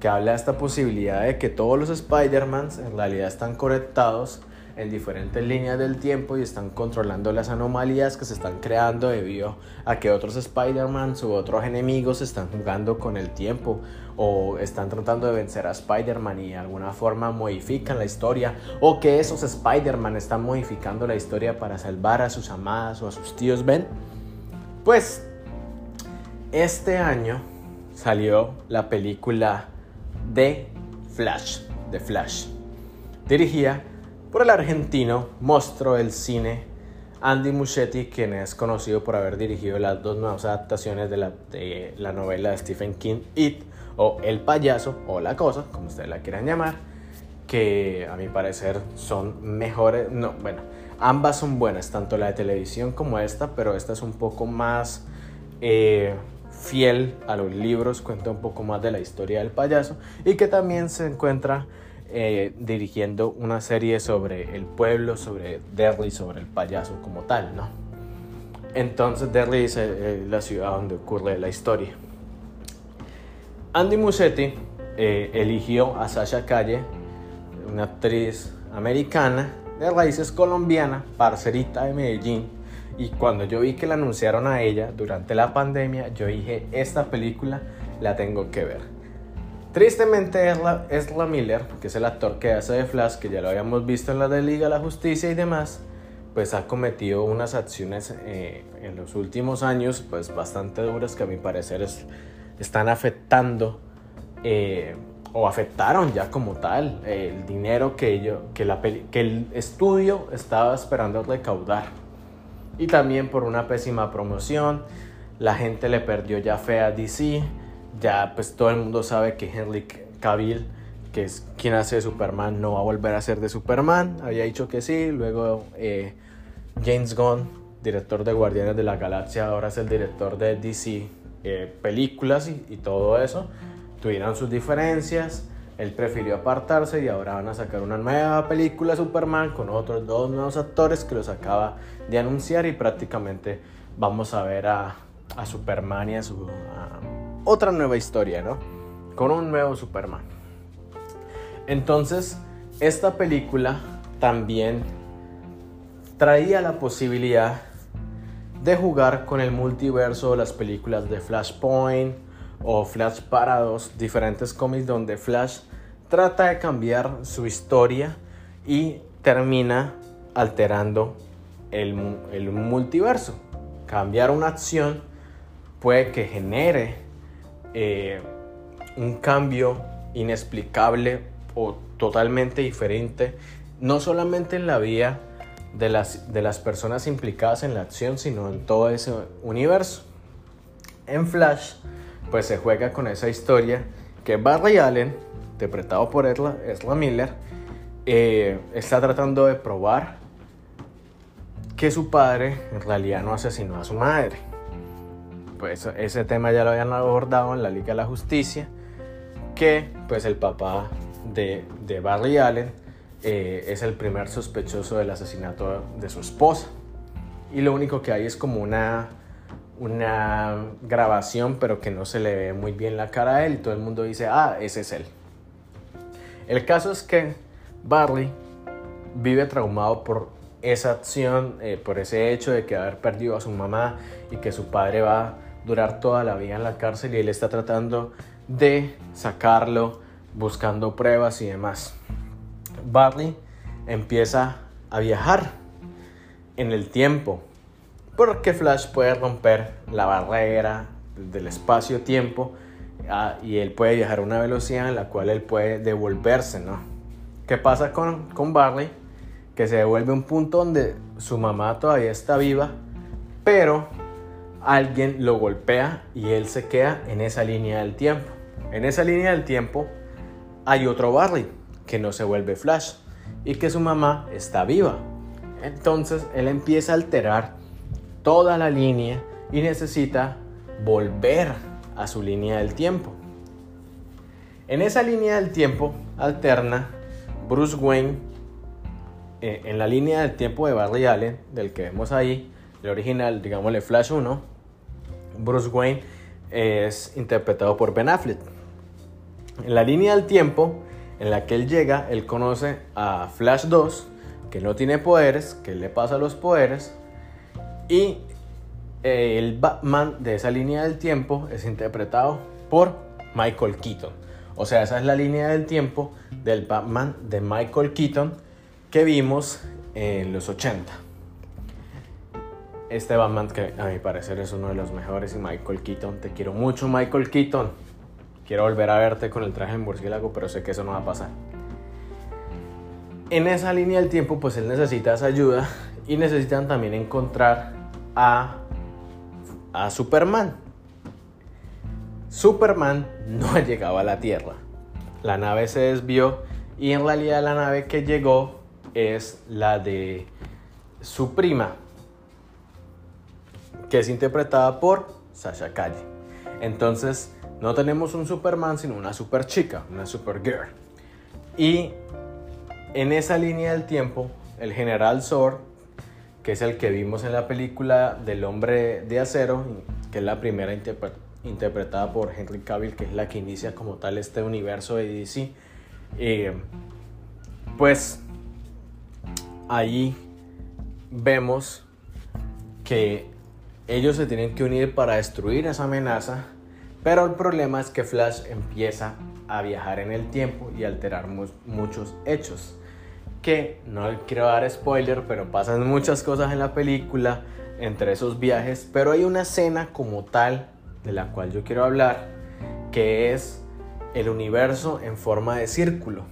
[SPEAKER 1] Que habla de esta posibilidad de que todos los Spider-Mans en realidad están conectados en diferentes líneas del tiempo y están controlando las anomalías que se están creando debido a que otros Spider-Man u otros enemigos están jugando con el tiempo o están tratando de vencer a Spider-Man y de alguna forma modifican la historia o que esos Spider-Man están modificando la historia para salvar a sus amadas o a sus tíos Ben. Pues este año salió la película de Flash, de Flash, dirigida por el argentino monstruo del cine Andy Muschietti, quien es conocido por haber dirigido las dos nuevas adaptaciones de la, de la novela de Stephen King, It, o El payaso, o La cosa, como ustedes la quieran llamar, que a mi parecer son mejores, no, bueno, ambas son buenas, tanto la de televisión como esta, pero esta es un poco más eh, fiel a los libros, cuenta un poco más de la historia del payaso y que también se encuentra eh, dirigiendo una serie sobre el pueblo, sobre Derry, sobre el payaso como tal, ¿no? Entonces Derry es eh, la ciudad donde ocurre la historia. Andy Muschietti eh, eligió a Sasha Calle, una actriz americana de raíces colombianas, parcerita de Medellín, y cuando yo vi que la anunciaron a ella durante la pandemia, yo dije, esta película la tengo que ver. Tristemente Ezra, Miller, que es el actor que hace de Flash, que ya lo habíamos visto en la de Liga la Justicia y demás, pues ha cometido unas acciones eh, en los últimos años pues bastante duras que a mi parecer están afectando eh, o afectaron ya como tal el dinero que, que, la que el estudio estaba esperando recaudar. Y también por una pésima promoción, la gente le perdió ya fe a DC ya pues todo el mundo sabe que Henry Cavill, que es quien hace de Superman, no va a volver a ser de Superman. Había dicho que sí, luego eh, James Gunn, director de Guardianes de la Galaxia, ahora es el director de DC eh, películas y, y todo eso. Tuvieron sus diferencias. Él prefirió apartarse y ahora van a sacar una nueva película de Superman con otros dos nuevos actores que los acaba de anunciar y prácticamente vamos a ver a, a Superman y a su otra nueva historia, ¿no? Con un nuevo Superman. Entonces, esta película también traía la posibilidad de jugar con el multiverso, las películas de Flashpoint, o Flash Parados, diferentes cómics donde Flash trata de cambiar su historia y termina alterando el, el multiverso. Cambiar una acción puede que genere eh, un cambio inexplicable o totalmente diferente, no solamente en la vida de las, de las personas implicadas en la acción, sino en todo ese universo. En Flash, pues se juega con esa historia que Barry Allen, interpretado por Ezra, Miller, eh, está tratando de probar que su padre en realidad no asesinó a su madre. Pues ese tema ya lo habían abordado en la Liga de la Justicia, que pues el papá de, de Barry Allen eh, es el primer sospechoso del asesinato de su esposa. Y lo único que hay es como una una grabación, pero que no se le ve muy bien la cara a él y todo el mundo dice, ah, ese es él. El caso es que Barley vive traumado por esa acción, eh, por ese hecho de que haber perdido a su mamá y que su padre va a durar toda la vida en la cárcel y él está tratando de sacarlo, buscando pruebas y demás. Barley empieza a viajar en el tiempo, porque Flash puede romper la barrera del espacio-tiempo ah, y él puede viajar a una velocidad en la cual él puede devolverse, ¿no? ¿Qué pasa con, con Barley? Que se devuelve a un punto donde su mamá todavía está viva, pero alguien lo golpea y él se queda en esa línea del tiempo. En esa línea del tiempo hay otro Barley que no se vuelve Flash y que su mamá está viva. Entonces él empieza a alterar toda la línea y necesita volver a su línea del tiempo. En esa línea del tiempo alterna Bruce Wayne eh, en la línea del tiempo de Barry Allen, del que vemos ahí, el original, digámosle Flash 1, Bruce Wayne es interpretado por Ben Affleck. En la línea del tiempo en la que él llega, él conoce a Flash 2, que no tiene poderes, que le pasa los poderes, y eh, el Batman de esa línea del tiempo es interpretado por Michael Keaton. O sea, esa es la línea del tiempo del Batman de Michael Keaton que vimos en los 80. Este Batman que a mi parecer es uno de los mejores y Michael Keaton, te quiero mucho Michael Keaton. Quiero volver a verte con el traje en murciélago, pero sé que eso no va a pasar. En esa línea del tiempo, pues él necesita esa ayuda y necesitan también encontrar a, a Superman. Superman no ha llegado a la Tierra. La nave se desvió y en realidad la nave que llegó es la de su prima, que es interpretada por Sasha Calle. Entonces, no tenemos un Superman, sino una super chica, una Supergirl. Y en esa línea del tiempo, el general Zor que es el que vimos en la película del hombre de acero, que es la primera interpretada por Henry Cavill, que es la que inicia como tal este universo de DC. Eh, pues ahí vemos que ellos se tienen que unir para destruir esa amenaza, pero el problema es que Flash empieza a viajar en el tiempo y alterar muchos hechos no quiero dar spoiler, pero pasan muchas cosas en la película entre esos viajes, pero hay una escena como tal de la cual yo quiero hablar, que es el universo en forma de círculo.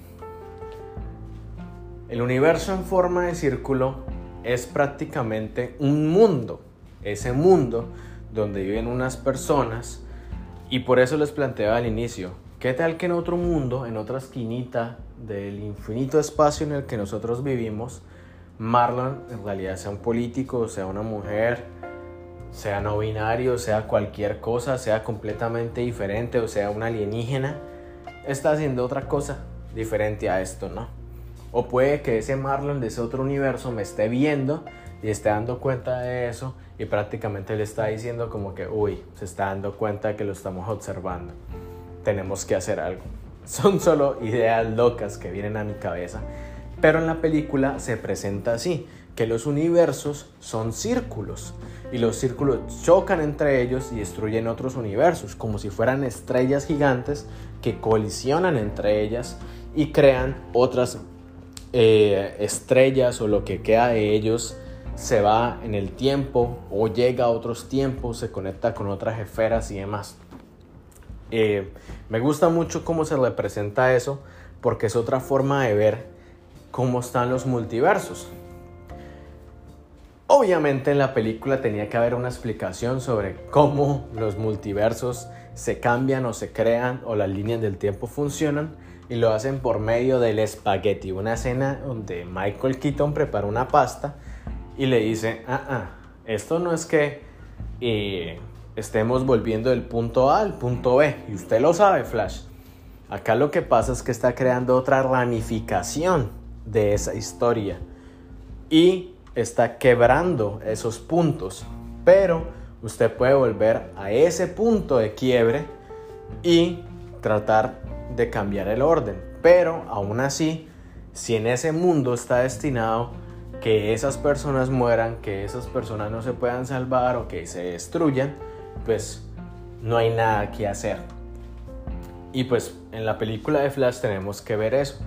[SPEAKER 1] El universo en forma de círculo es prácticamente un mundo, ese mundo donde viven unas personas Y por eso les planteaba al inicio, ¿qué tal que en otro mundo, en otra esquinita del infinito espacio en el que nosotros vivimos, Marlon en realidad sea un político, sea una mujer, sea no binario, sea cualquier cosa, sea completamente diferente o sea un alienígena, está haciendo otra cosa diferente a esto, ¿no? O puede que ese Marlon de ese otro universo me esté viendo y esté dando cuenta de eso y prácticamente le está diciendo como que, uy, se está dando cuenta de que lo estamos observando. Tenemos que hacer algo. [LAUGHS] Son solo ideas locas que vienen a mi cabeza. Pero en la película se presenta así, que los universos son círculos y los círculos chocan entre ellos y destruyen otros universos, como si fueran estrellas gigantes que colisionan entre ellas y crean otras eh, estrellas o lo que queda de ellos se va en el tiempo o llega a otros tiempos, se conecta con otras esferas y demás. Eh, me gusta mucho cómo se representa eso porque es otra forma de ver cómo están los multiversos. Obviamente en la película tenía que haber una explicación sobre cómo los multiversos se cambian o se crean o las líneas del tiempo funcionan y lo hacen por medio del espagueti, una escena donde Michael Keaton prepara una pasta y le dice, ah, ah, esto no es que eh, estemos volviendo del punto A al punto B, y usted lo sabe, Flash. Acá lo que pasa es que está creando otra ramificación de esa historia. Y está quebrando esos puntos, pero usted puede volver a ese punto de quiebre y tratar de cambiar el orden, pero aún así, si en ese mundo está destinado que esas personas mueran, que esas personas no se puedan salvar o que se destruyan, pues no hay nada que hacer. Y pues en la película de Flash tenemos que ver eso.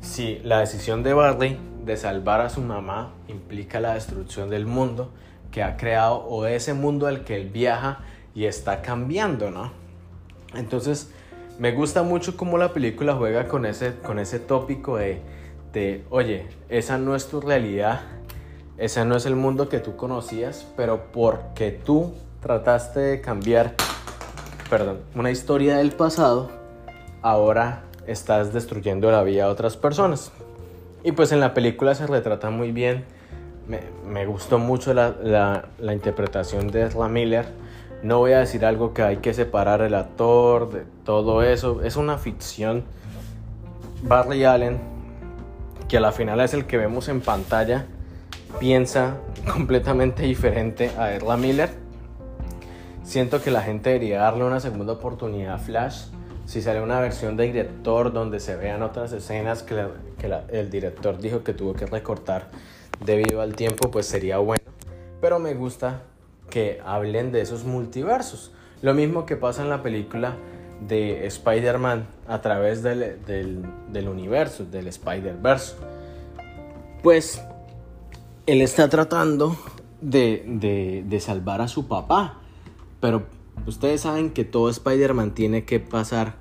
[SPEAKER 1] Si la decisión de Barley de salvar a su mamá implica la destrucción del mundo que ha creado o de ese mundo al que él viaja y está cambiando, ¿no? Entonces, me gusta mucho cómo la película juega con ese, con ese tópico de oye, esa no es tu realidad, ese no es el mundo que tú conocías, pero porque tú trataste de cambiar, perdón, una historia del pasado, ahora estás destruyendo la vida de otras personas. Y pues en la película se retrata muy bien, me, gustó mucho la, la, interpretación de Ezra Miller. No voy a decir algo que hay que separar el actor de todo eso, es una ficción. Barry Allen que a la final es el que vemos en pantalla, piensa completamente diferente a Erla Miller. Siento que la gente debería darle una segunda oportunidad a Flash. Si sale una versión de director donde se vean otras escenas que, el director dijo que tuvo que recortar debido al tiempo, pues sería bueno. Pero me gusta que hablen de esos multiversos. Lo mismo que pasa en la película de Spider-Man a través del, universo, del Spider-Verse. Pues él está tratando de, salvar a su papá, pero ustedes saben que todo Spider-Man tiene que pasar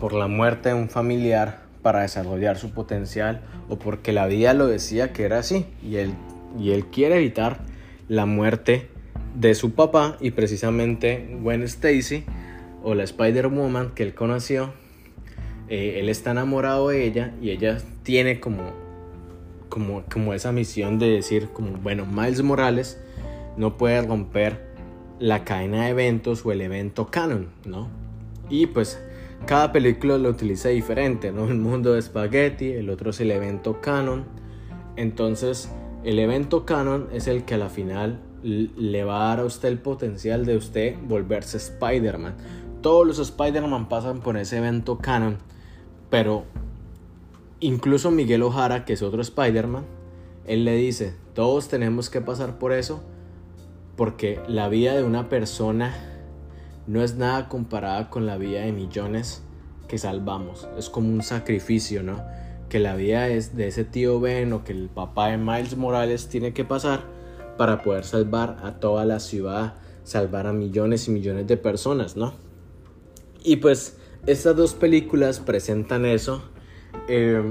[SPEAKER 1] por la muerte de un familiar para desarrollar su potencial o porque la vida lo decía que era así y él, y él quiere evitar la muerte de su papá y precisamente Gwen Stacy o la Spider-Woman que él conoció, eh, él está enamorado de ella y ella tiene como, como, como esa misión de decir, como, bueno, Miles Morales no puede romper la cadena de eventos o el evento canon, ¿no? Y pues cada película lo utiliza diferente, ¿no? El mundo de Spaghetti, el otro es el evento canon. Entonces, el evento canon es el que a la final le va a dar a usted el potencial de usted volverse Spider-Man. Todos los Spider-Man pasan por ese evento canon, pero incluso Miguel Ojara, que es otro Spider-Man, él le dice, todos tenemos que pasar por eso porque la vida de una persona no es nada comparada con la vida de millones que salvamos. Es como un sacrificio, ¿no? Que la vida es de ese tío Ben o que el papá de Miles Morales tiene que pasar para poder salvar a toda la ciudad, salvar a millones y millones de personas, ¿no? Y pues estas dos películas presentan eso. Eh,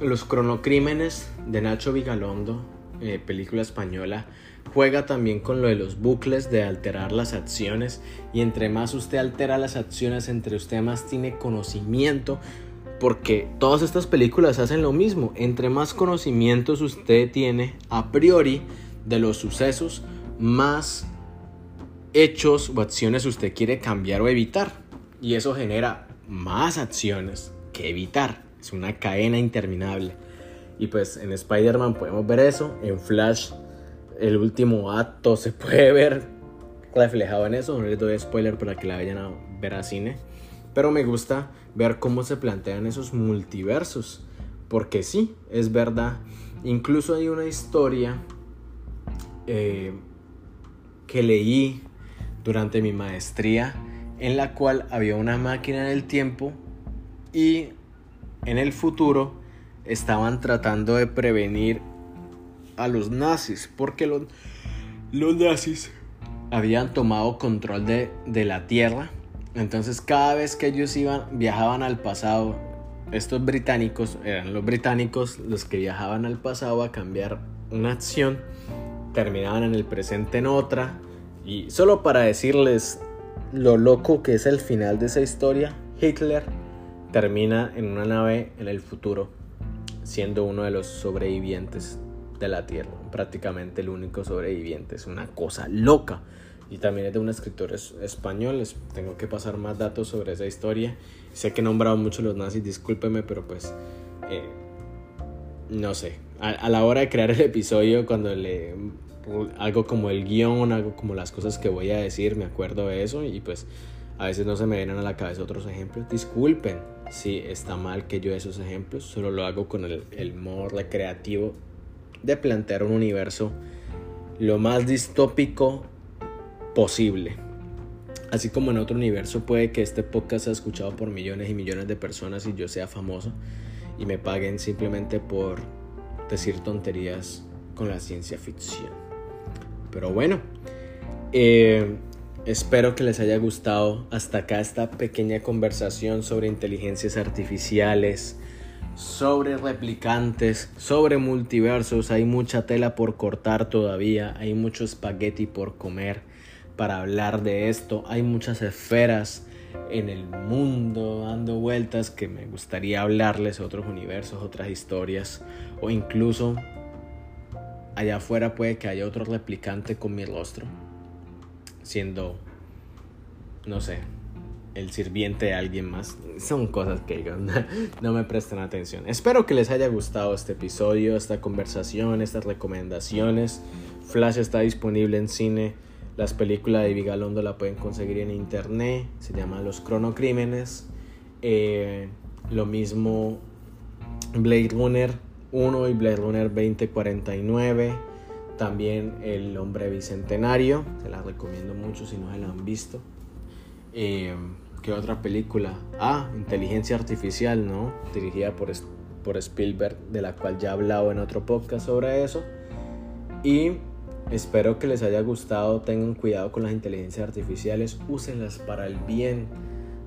[SPEAKER 1] los cronocrímenes de Nacho Vigalondo, eh, película española, juega también con lo de los bucles de alterar las acciones y entre más usted altera las acciones, entre usted más tiene conocimiento, porque todas estas películas hacen lo mismo, entre más conocimientos usted tiene a priori de los sucesos, más hechos o acciones usted quiere cambiar o evitar. Y eso genera más acciones que evitar. Es una cadena interminable. Y pues en Spider-Man podemos ver eso. En Flash, el último acto se puede [LAUGHS] ver reflejado en eso. No les doy spoiler para que la vayan a ver a cine. Pero me gusta ver cómo se plantean esos multiversos. Porque sí, es verdad. Incluso hay una historia eh, que leí durante mi maestría en la cual había una máquina del tiempo y en el futuro estaban tratando de prevenir a los nazis porque los, los nazis habían tomado control de, de la tierra. Entonces cada vez que ellos iban viajaban al pasado estos británicos eran los británicos los que viajaban al pasado a cambiar una acción terminaban en el presente en otra. Y solo para decirles lo loco que es el final de esa historia Hitler termina en una nave en el futuro, siendo uno de los sobrevivientes de la Tierra, prácticamente el único sobreviviente. Es una cosa loca. Y también es de un escritor español. Les tengo que pasar más datos sobre esa historia. Sé que he nombrado mucho los nazis, discúlpeme, pero pues eh, no sé. A, a, la hora de crear el episodio, cuando le algo como el guion, algo como las cosas que voy a decir, me acuerdo de eso y pues a veces no se me vienen a la cabeza otros ejemplos. Disculpen si está mal que yo esos ejemplos, solo lo hago con el, el modo recreativo de plantear un universo lo más distópico posible. Así como en otro universo puede que este podcast sea escuchado por millones y millones de personas y yo sea famoso y me paguen simplemente por decir tonterías con la ciencia ficción. Pero bueno, eh, Espero que les haya gustado hasta acá esta pequeña conversación sobre inteligencias artificiales, sobre replicantes, sobre multiversos. Hay mucha tela por cortar todavía, hay mucho espagueti por comer para hablar de esto. Hay muchas esferas en el mundo dando vueltas que me gustaría hablarles, otros universos, otras historias o incluso allá afuera puede que haya otro replicante con mi rostro siendo, no sé, el sirviente de alguien más. Son cosas que [LAUGHS] no me prestan atención. Espero que les haya gustado este episodio, esta conversación, estas recomendaciones. Flash está disponible en cine. Las películas de Vigalondo la pueden conseguir en internet. Se llama Los Cronocrímenes. Eh, lo mismo Blade Runner 1 y Blade Runner 2049. También El Hombre Bicentenario, se la recomiendo mucho si no se la han visto. Eh, ¿Qué otra película? Ah, Inteligencia Artificial, ¿no? Dirigida por, por Spielberg, de la cual ya he hablado en otro podcast sobre eso. Y espero que les haya gustado. Tengan cuidado con las inteligencias artificiales. Úsenlas para el bien,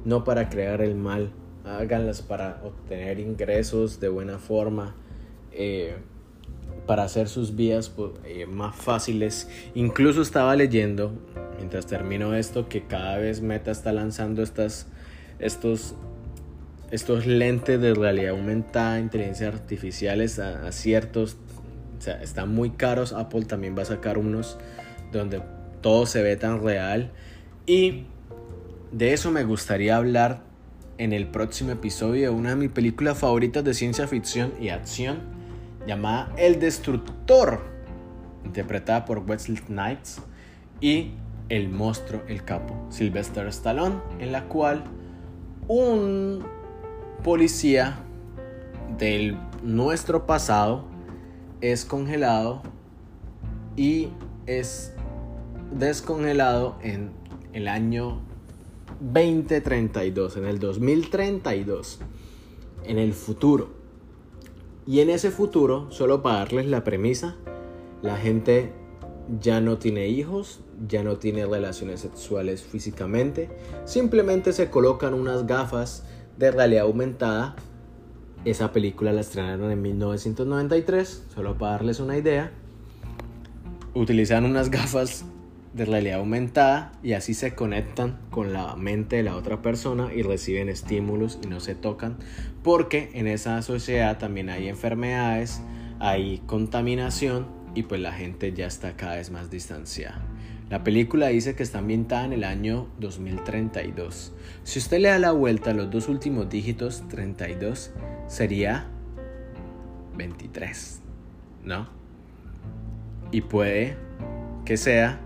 [SPEAKER 1] no para crear el mal. Háganlas para obtener ingresos de buena forma. Eh, para hacer sus vías pues, eh, más fáciles. Incluso estaba leyendo, mientras termino esto, que cada vez Meta está lanzando estas, estos, estos lentes de realidad aumentada, inteligencia artificiales a, ciertos, o sea, están muy caros. Apple también va a sacar unos donde todo se ve tan real. Y de eso me gustaría hablar en el próximo episodio de una de mis películas favoritas de ciencia ficción y acción llamada El Destructor, interpretada por Wesley Snipes, y El Monstruo, el Capo, Sylvester Stallone, en la cual un policía del nuestro pasado es congelado y es descongelado en el año 2032, en el 2032, en el futuro. Y en ese futuro, solo para darles la premisa, la gente ya no tiene hijos, ya no tiene relaciones sexuales físicamente, simplemente se colocan unas gafas de realidad aumentada. Esa película la estrenaron en 1993, solo para darles una idea. utilizan unas gafas de realidad aumentada y así se conectan con la mente de la otra persona y reciben estímulos y no se tocan porque en esa sociedad también hay enfermedades, hay contaminación y pues la gente ya está cada vez más distanciada. La película dice que está ambientada en el año 2032. Si usted le da la vuelta a los dos últimos dígitos, 32, sería 23, ¿no? Y puede que sea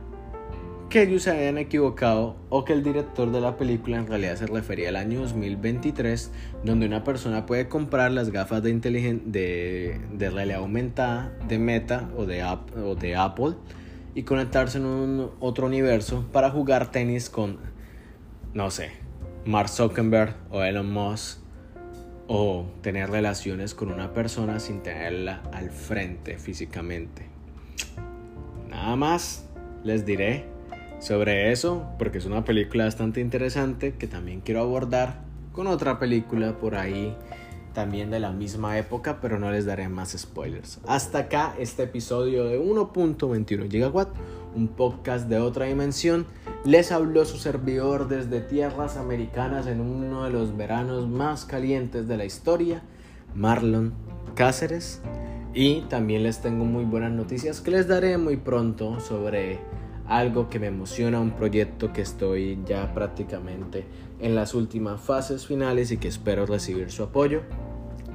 [SPEAKER 1] que ellos se hayan equivocado o que el director de la película en realidad se refería al año 2023, donde una persona puede comprar las gafas de, de, de realidad aumentada de Meta o de, o de Apple y conectarse en un otro universo para jugar tenis con, no sé, Mark Zuckerberg o Elon Musk o tener relaciones con una persona sin tenerla al frente físicamente. Nada más les diré sobre eso, porque es una película bastante interesante que también quiero abordar con otra película por ahí también de la misma época, pero no les daré más spoilers. Hasta acá este episodio de 1.21 GW, un podcast de otra dimensión. Les habló su servidor desde tierras americanas en uno de los veranos más calientes de la historia, Marlon Cáceres. Y también les tengo muy buenas noticias que les daré muy pronto sobre algo que me emociona, un proyecto que estoy ya prácticamente en las últimas fases finales y que espero recibir su apoyo.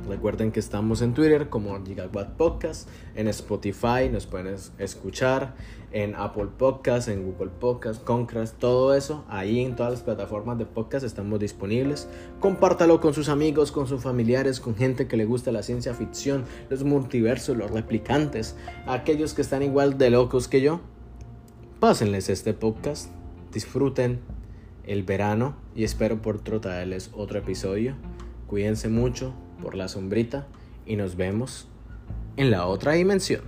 [SPEAKER 1] Recuerden que estamos en Twitter como Gigawatt Podcast, en Spotify nos pueden escuchar, en Apple Podcast, en Google Podcast, Concrast, todo eso. Ahí en todas las plataformas de podcast estamos disponibles. Compártalo con sus amigos, con sus familiares, con gente que le gusta la ciencia ficción, los multiversos, los replicantes, aquellos que están igual de locos que yo. Pásenles este podcast, disfruten el verano y espero por traerles otro episodio. Cuídense mucho por la sombrita y nos vemos en la otra dimensión.